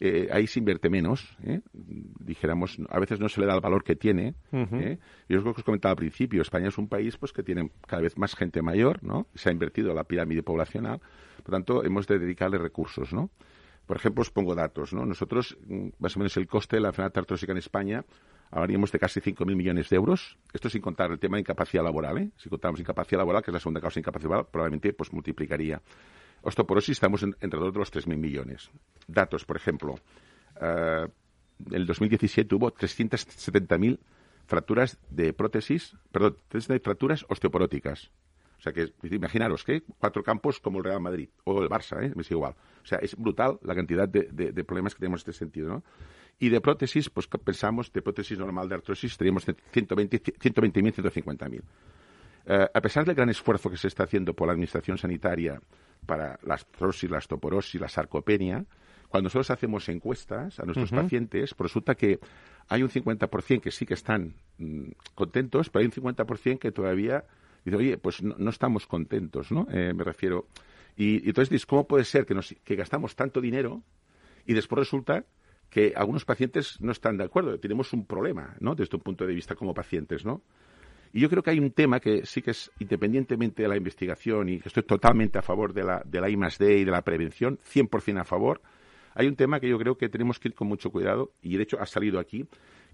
eh, ahí se invierte menos, ¿eh? dijéramos, a veces no se le da el valor que tiene. ¿eh? Yo creo que os comentaba al principio, España es un país pues que tiene cada vez más gente mayor, ¿no? Se ha invertido la pirámide poblacional, por lo tanto hemos de dedicarle recursos, ¿no? Por ejemplo, os pongo datos, ¿no? Nosotros, mm, más o menos el coste de la enfermedad artrósica en España hablaríamos de casi 5.000 millones de euros. Esto sin contar el tema de incapacidad laboral. ¿eh? Si contamos incapacidad laboral, que es la segunda causa de incapacidad laboral, probablemente pues multiplicaría. Osteoporosis estamos en, alrededor de los 3.000 millones. Datos, por ejemplo. en eh, el 2017 hubo 370.000 fracturas de prótesis, perdón, fracturas osteoporóticas. O sea que, imaginaros que cuatro campos como el Real Madrid o el Barça, ¿eh? me sigue igual. O sea, es brutal la cantidad de, problemas que tenemos en este sentido, ¿no? Y de prótesis, pues pensamos, de prótesis normal de artrosis, teníamos 120.000, 150.000. Eh, a pesar del gran esfuerzo que se está haciendo por la Administración Sanitaria para la artrosis, la osteoporosis, la sarcopenia, cuando nosotros hacemos encuestas a nuestros pacientes, pues resulta que hay un 50% que sí que están mm, contentos, pero hay un 50% que todavía dice, oye, pues no, estamos contentos, ¿no? Eh, me refiero. Y, entonces dices, ¿cómo puede ser que, nos, que gastamos tanto dinero y después resulta que algunos pacientes no están de acuerdo? Tenemos un problema, ¿no? Desde un punto de vista como pacientes, ¿no? Y yo creo que hay un tema que sí que es, independientemente de la investigación, y estoy totalmente a favor de la, de la I D y de la prevención, 100% a favor, hay un tema que yo creo que tenemos que ir con mucho cuidado, y de hecho ha salido aquí,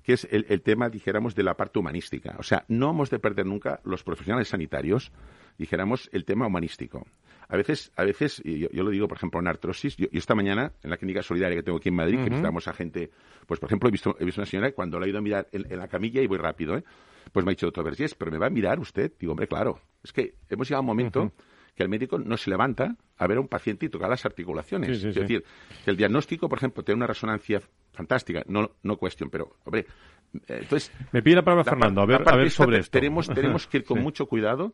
que es el, tema, dijéramos, de la parte humanística. O sea, no hemos de perder nunca los profesionales sanitarios, dijéramos, el tema humanístico. A veces, a veces yo, lo digo, por ejemplo, en artrosis, yo, esta mañana, en la clínica solidaria que tengo aquí en Madrid, que visitamos a gente, pues por ejemplo, he visto, he visto una señora cuando la he ido a mirar en, en la camilla y voy rápido, ¿eh? Pues me ha dicho, doctor Vergés, pero me va a mirar usted. Digo, hombre, claro. Es que hemos llegado a un momento que el médico no se levanta a ver a un paciente y tocar las articulaciones. es decir, que el diagnóstico, por ejemplo, tiene una resonancia fantástica, no, no cuestión, pero, hombre, eh, entonces... Me pide la palabra Fernando, a ver, a ver sobre esto. Tenemos, tenemos que ir con mucho cuidado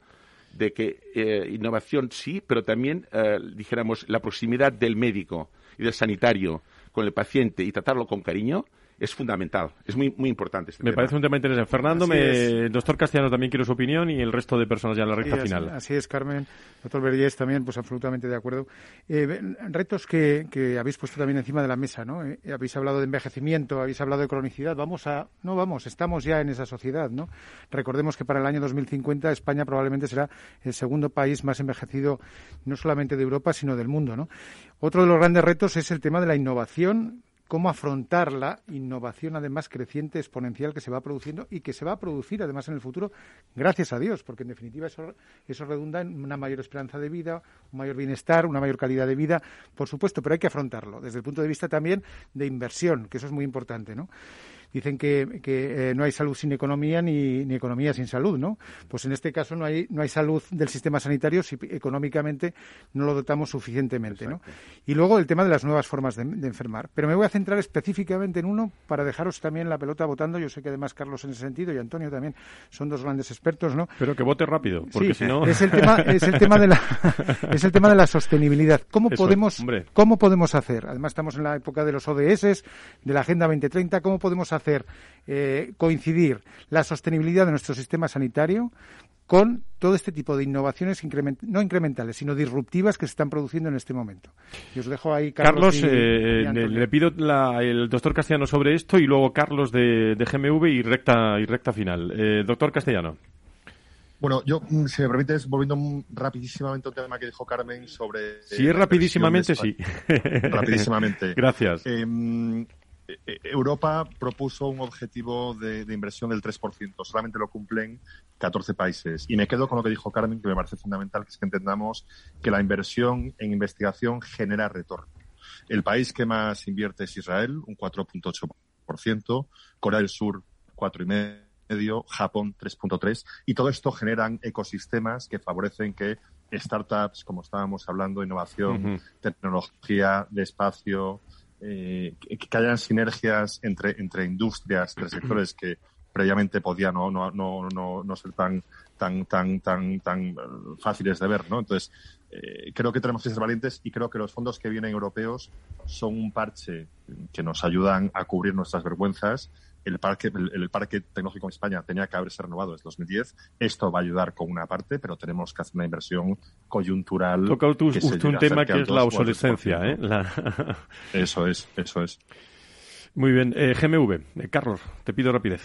de que eh, innovación sí, pero también, eh, dijéramos, la proximidad del médico y del sanitario con el paciente y tratarlo con cariño, es fundamental, es muy, muy importante este Me parece un tema interesante. Fernando, me, doctor Castellano también quiero su opinión y el resto de personas ya en la recta final. Así es, Carmen. Doctor Verdiés también, pues absolutamente de acuerdo. Eh, retos que, que, habéis puesto también encima de la mesa, ¿no? Eh, habéis hablado de envejecimiento, habéis hablado de cronicidad. Vamos a, no vamos, estamos ya en esa sociedad, ¿no? Recordemos que para el año 2050 España probablemente será el segundo país más envejecido, no solamente de Europa, sino del mundo, ¿no? Otro de los grandes retos es el tema de la innovación cómo afrontar la innovación además creciente, exponencial que se va produciendo y que se va a producir además en el futuro, gracias a Dios, porque en definitiva eso, eso redunda en una mayor esperanza de vida, un mayor bienestar, una mayor calidad de vida, por supuesto, pero hay que afrontarlo desde el punto de vista también de inversión, que eso es muy importante, ¿no? Dicen que, que eh, no hay salud sin economía ni, ni, economía sin salud, ¿no? Pues en este caso no hay, no hay salud del sistema sanitario si económicamente no lo dotamos suficientemente, ¿no? Y luego el tema de las nuevas formas de, enfermar. Pero me voy a centrar específicamente en uno para dejaros también la pelota votando. Yo sé que además Carlos en ese sentido y Antonio también son dos grandes expertos, ¿no? Pero que vote rápido, porque si no... Es el tema, es el tema de la, es el tema de la sostenibilidad. ¿Cómo podemos, cómo podemos hacer? Además estamos en la época de los ODS, de la Agenda 2030. ¿Cómo podemos hacer hacer eh, coincidir la sostenibilidad de nuestro sistema sanitario con todo este tipo de innovaciones no incrementales, sino disruptivas que se están produciendo en este momento. Y os dejo ahí, Carlos. eh, le pido la, el doctor Castellano sobre esto y luego Carlos de, de GMV y recta, y recta final. Eh, doctor Castellano. Bueno, yo, mm, si me permites, volviendo rapidísimamente al tema que dijo Carmen sobre... Si es rapidísimamente, sí. Rapidísimamente. Gracias. Eh, eh, Europa propuso un objetivo de, inversión del 3%, solamente lo cumplen 14 países. Y me quedo con lo que dijo Carmen, que me parece fundamental, que es que entendamos que la inversión en investigación genera retorno. El país que más invierte es Israel, un 4.8%, Corea del Sur, 4,5%, Japón, 3.3%, y todo esto generan ecosistemas que favorecen que startups, como estábamos hablando, innovación, tecnología de espacio, eh, que, hayan sinergias entre, entre industrias, entre sectores que previamente podían no, no, no, no, ser tan, tan, tan, tan, tan fáciles de ver, ¿no? Entonces, eh, creo que tenemos que ser valientes y creo que los fondos que vienen europeos son un parche que nos ayudan a cubrir nuestras vergüenzas el parque, el, parque tecnológico en España tenía que haberse renovado desde 2010. Esto va a ayudar con una parte, pero tenemos que hacer una inversión coyuntural. Toca usted un tema que es la obsolescencia. ¿eh? Eso es, eso es. Muy bien. Eh, GMV, eh, Carlos, te pido rapidez.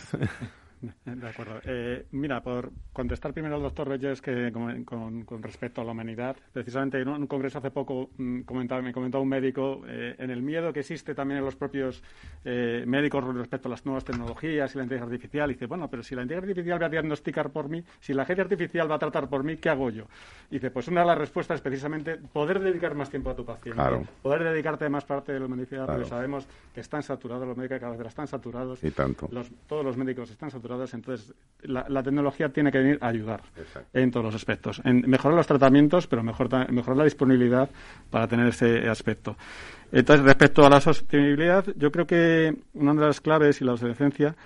De acuerdo. Eh, mira, por contestar primero al doctor Reyes que con, respecto a la humanidad, precisamente en un congreso hace poco mm, comentaba, me comentó un médico eh, en el miedo que existe también en los propios eh, médicos respecto a las nuevas tecnologías y la inteligencia artificial. Y dice, bueno, pero si la inteligencia artificial va a diagnosticar por mí, si la agencia artificial va a tratar por mí, ¿qué hago yo? Y dice, pues una de las respuestas es precisamente poder dedicar más tiempo a tu paciente, poder dedicarte más parte de la humanidad, porque sabemos que están saturados los médicos, cada vez están saturados. Y tanto. todos los médicos están saturados entonces la, tecnología tiene que venir a ayudar en todos los aspectos, en mejorar los tratamientos, pero mejorar la disponibilidad para tener ese aspecto. Entonces, respecto a la sostenibilidad, yo creo que una de las claves y la obsolescencia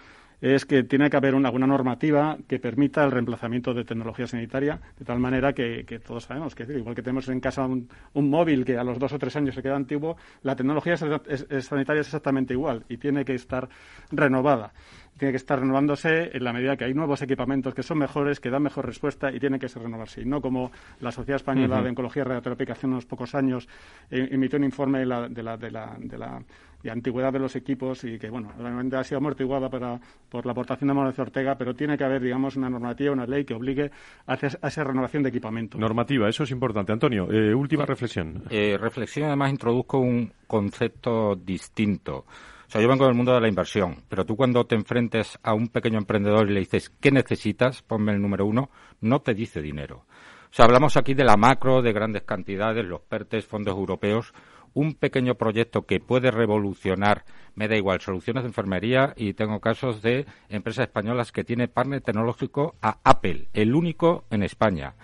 es que tiene que haber una, alguna normativa que permita el reemplazamiento de tecnología sanitaria, de tal manera que, todos sabemos que, igual que tenemos en casa un, móvil que a los dos o tres años se queda antiguo, la tecnología sanitaria es exactamente igual y tiene que estar renovada tiene que estar renovándose en la medida que hay nuevos equipamientos que son mejores, que dan mejor respuesta y tiene que renovarse. Y no como la Sociedad Española de Oncología y Radioterapia hace unos pocos años eh, emitió un informe de la, de la, de la, de la antigüedad de los equipos y que, bueno, realmente ha sido amortiguada para, por la aportación de Manuel Ortega, pero tiene que haber, digamos, una normativa, una ley que obligue a, esa renovación de equipamiento. Normativa, eso es importante. Antonio, eh, última reflexión. Eh, reflexión, además, introduzco un concepto distinto. Sea, yo vengo del mundo de la inversión, pero tú cuando te enfrentes a un pequeño emprendedor y le dices, ¿qué necesitas? Ponme el número uno, no te dice dinero. O sea, hablamos aquí de la macro, de grandes cantidades, los PERTES, fondos europeos, un pequeño proyecto que puede revolucionar, me da igual, soluciones de enfermería y tengo casos de empresas españolas que tiene partner tecnológico a Apple, el único en España.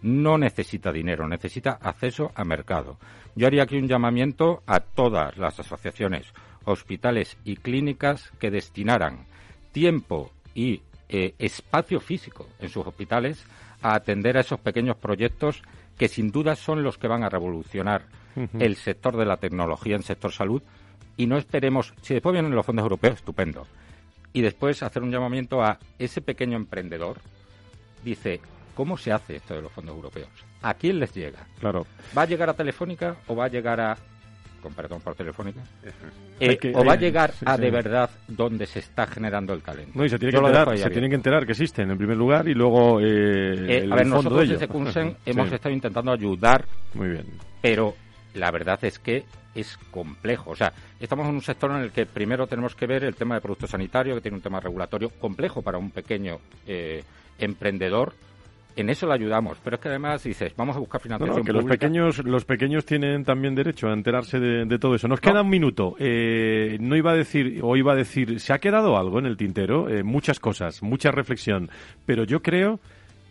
No necesita dinero, necesita acceso a mercado. Yo haría aquí un llamamiento a todas las asociaciones hospitales y clínicas que destinaran tiempo y eh, espacio físico en sus hospitales a atender a esos pequeños proyectos que sin duda son los que van a revolucionar el sector de la tecnología en sector salud, Y no esperemos, si después vienen los fondos europeos, estupendo. Y después hacer un llamamiento a ese pequeño emprendedor. Dice, ¿cómo se hace esto de los fondos europeos? ¿A quién les llega? Claro. ¿Va a llegar a Telefónica o va a llegar a con perdón por telefónica, eh, o va a llegar a de verdad donde se está generando el talento. No, y se, tiene que, enterar, se tienen que enterar que existen en primer lugar y luego eh, eh a ver, nosotros desde Kunsen hemos estado intentando ayudar, muy bien, pero la verdad es que es complejo. O sea, estamos en un sector en el que primero tenemos que ver el tema de producto sanitario, que tiene un tema regulatorio complejo para un pequeño eh, emprendedor en eso le ayudamos, pero es que además dices, vamos a buscar financiación. No, que los pequeños, los pequeños tienen también derecho a enterarse de, todo eso. Nos queda un minuto. Eh, no iba a decir, o iba a decir, se ha quedado algo en el tintero, eh, muchas cosas, mucha reflexión, pero yo creo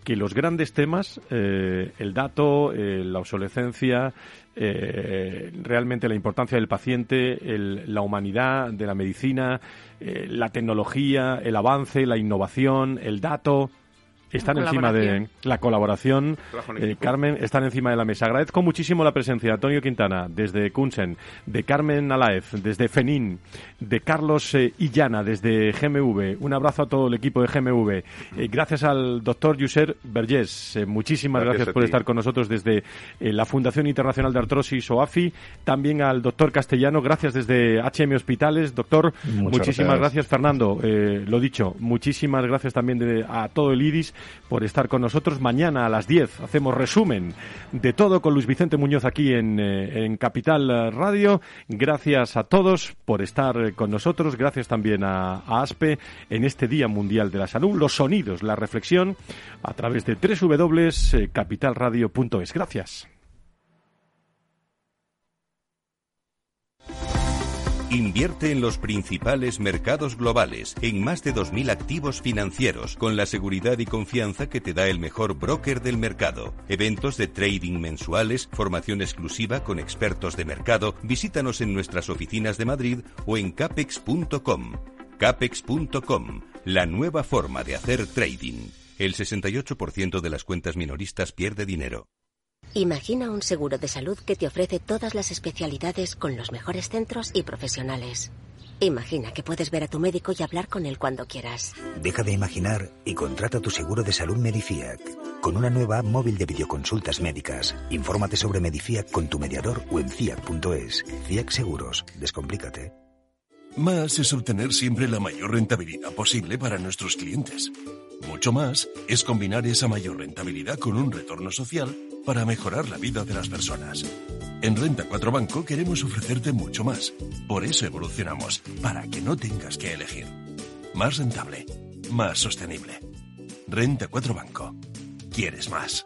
que los grandes temas, eh, el dato, la obsolescencia, realmente la importancia del paciente, la humanidad de la medicina, la tecnología, el avance, la innovación, el dato, están encima de la colaboración. Eh, Carmen, están encima de la mesa. Agradezco muchísimo la presencia de Antonio Quintana desde Kunsen, de Carmen Alaez desde Fenin, de Carlos eh, Illana desde GMV. Un abrazo a todo el equipo de GMV. Eh, gracias al doctor Yuser Vergés. muchísimas gracias, por estar con nosotros desde la Fundación Internacional de Artrosis OAFI. También al doctor Castellano. Gracias desde HM Hospitales. Doctor, muchísimas gracias. Fernando. lo dicho, muchísimas gracias también a todo el IRIS por estar con nosotros. Mañana a las 10 hacemos resumen de todo con Luis Vicente Muñoz aquí en, eh, Capital Radio. Gracias a todos por estar con nosotros. Gracias también a, a, ASPE en este Día Mundial de la Salud. Los sonidos, la reflexión a través de www.capitalradio.es. Gracias. Invierte en los principales mercados globales, en más de 2.000 activos financieros, con la seguridad y confianza que te da el mejor broker del mercado. Eventos de trading mensuales, formación exclusiva con expertos de mercado. Visítanos en nuestras oficinas de Madrid o en capex.com. Capex.com, la nueva forma de hacer trading. El 68% de las cuentas minoristas pierde dinero. Imagina un seguro de salud que te ofrece todas las especialidades con los mejores centros y profesionales. Imagina que puedes ver a tu médico y hablar con él cuando quieras. Deja de imaginar y contrata tu seguro de salud Medifiac. Con una nueva app móvil de videoconsultas médicas. Infórmate sobre Medifiac con tu mediador o en fiac.es. Fiac Seguros. Descomplícate. Más es obtener siempre la mayor rentabilidad posible para nuestros clientes. Mucho más es combinar esa mayor rentabilidad con un retorno social para mejorar la vida de las personas. En Renta 4 Banco queremos ofrecerte mucho más. Por eso evolucionamos, para que no tengas que elegir. Más rentable, más sostenible. Renta 4 Banco. ¿Quieres más?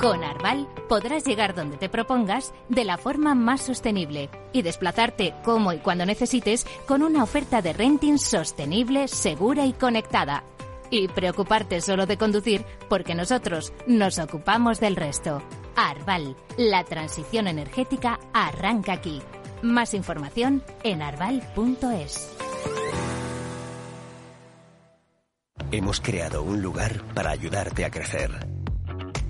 Con Arval podrás llegar donde te propongas de la forma más sostenible y desplazarte como y cuando necesites con una oferta de renting sostenible, segura y conectada. Y preocuparte solo de conducir porque nosotros nos ocupamos del resto. Arval, la transición energética arranca aquí. Más información en arval.es. Hemos creado un lugar para ayudarte a crecer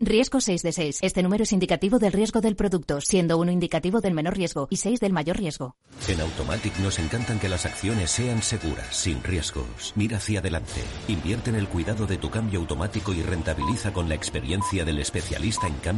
Riesgo 6 de 6. Este número es indicativo del riesgo del producto, siendo uno indicativo del menor riesgo y 6 del mayor riesgo. En Automatic nos encantan que las acciones sean seguras, sin riesgos. Mira hacia adelante. Invierte en el cuidado de tu cambio automático y rentabiliza con la experiencia del especialista en cambio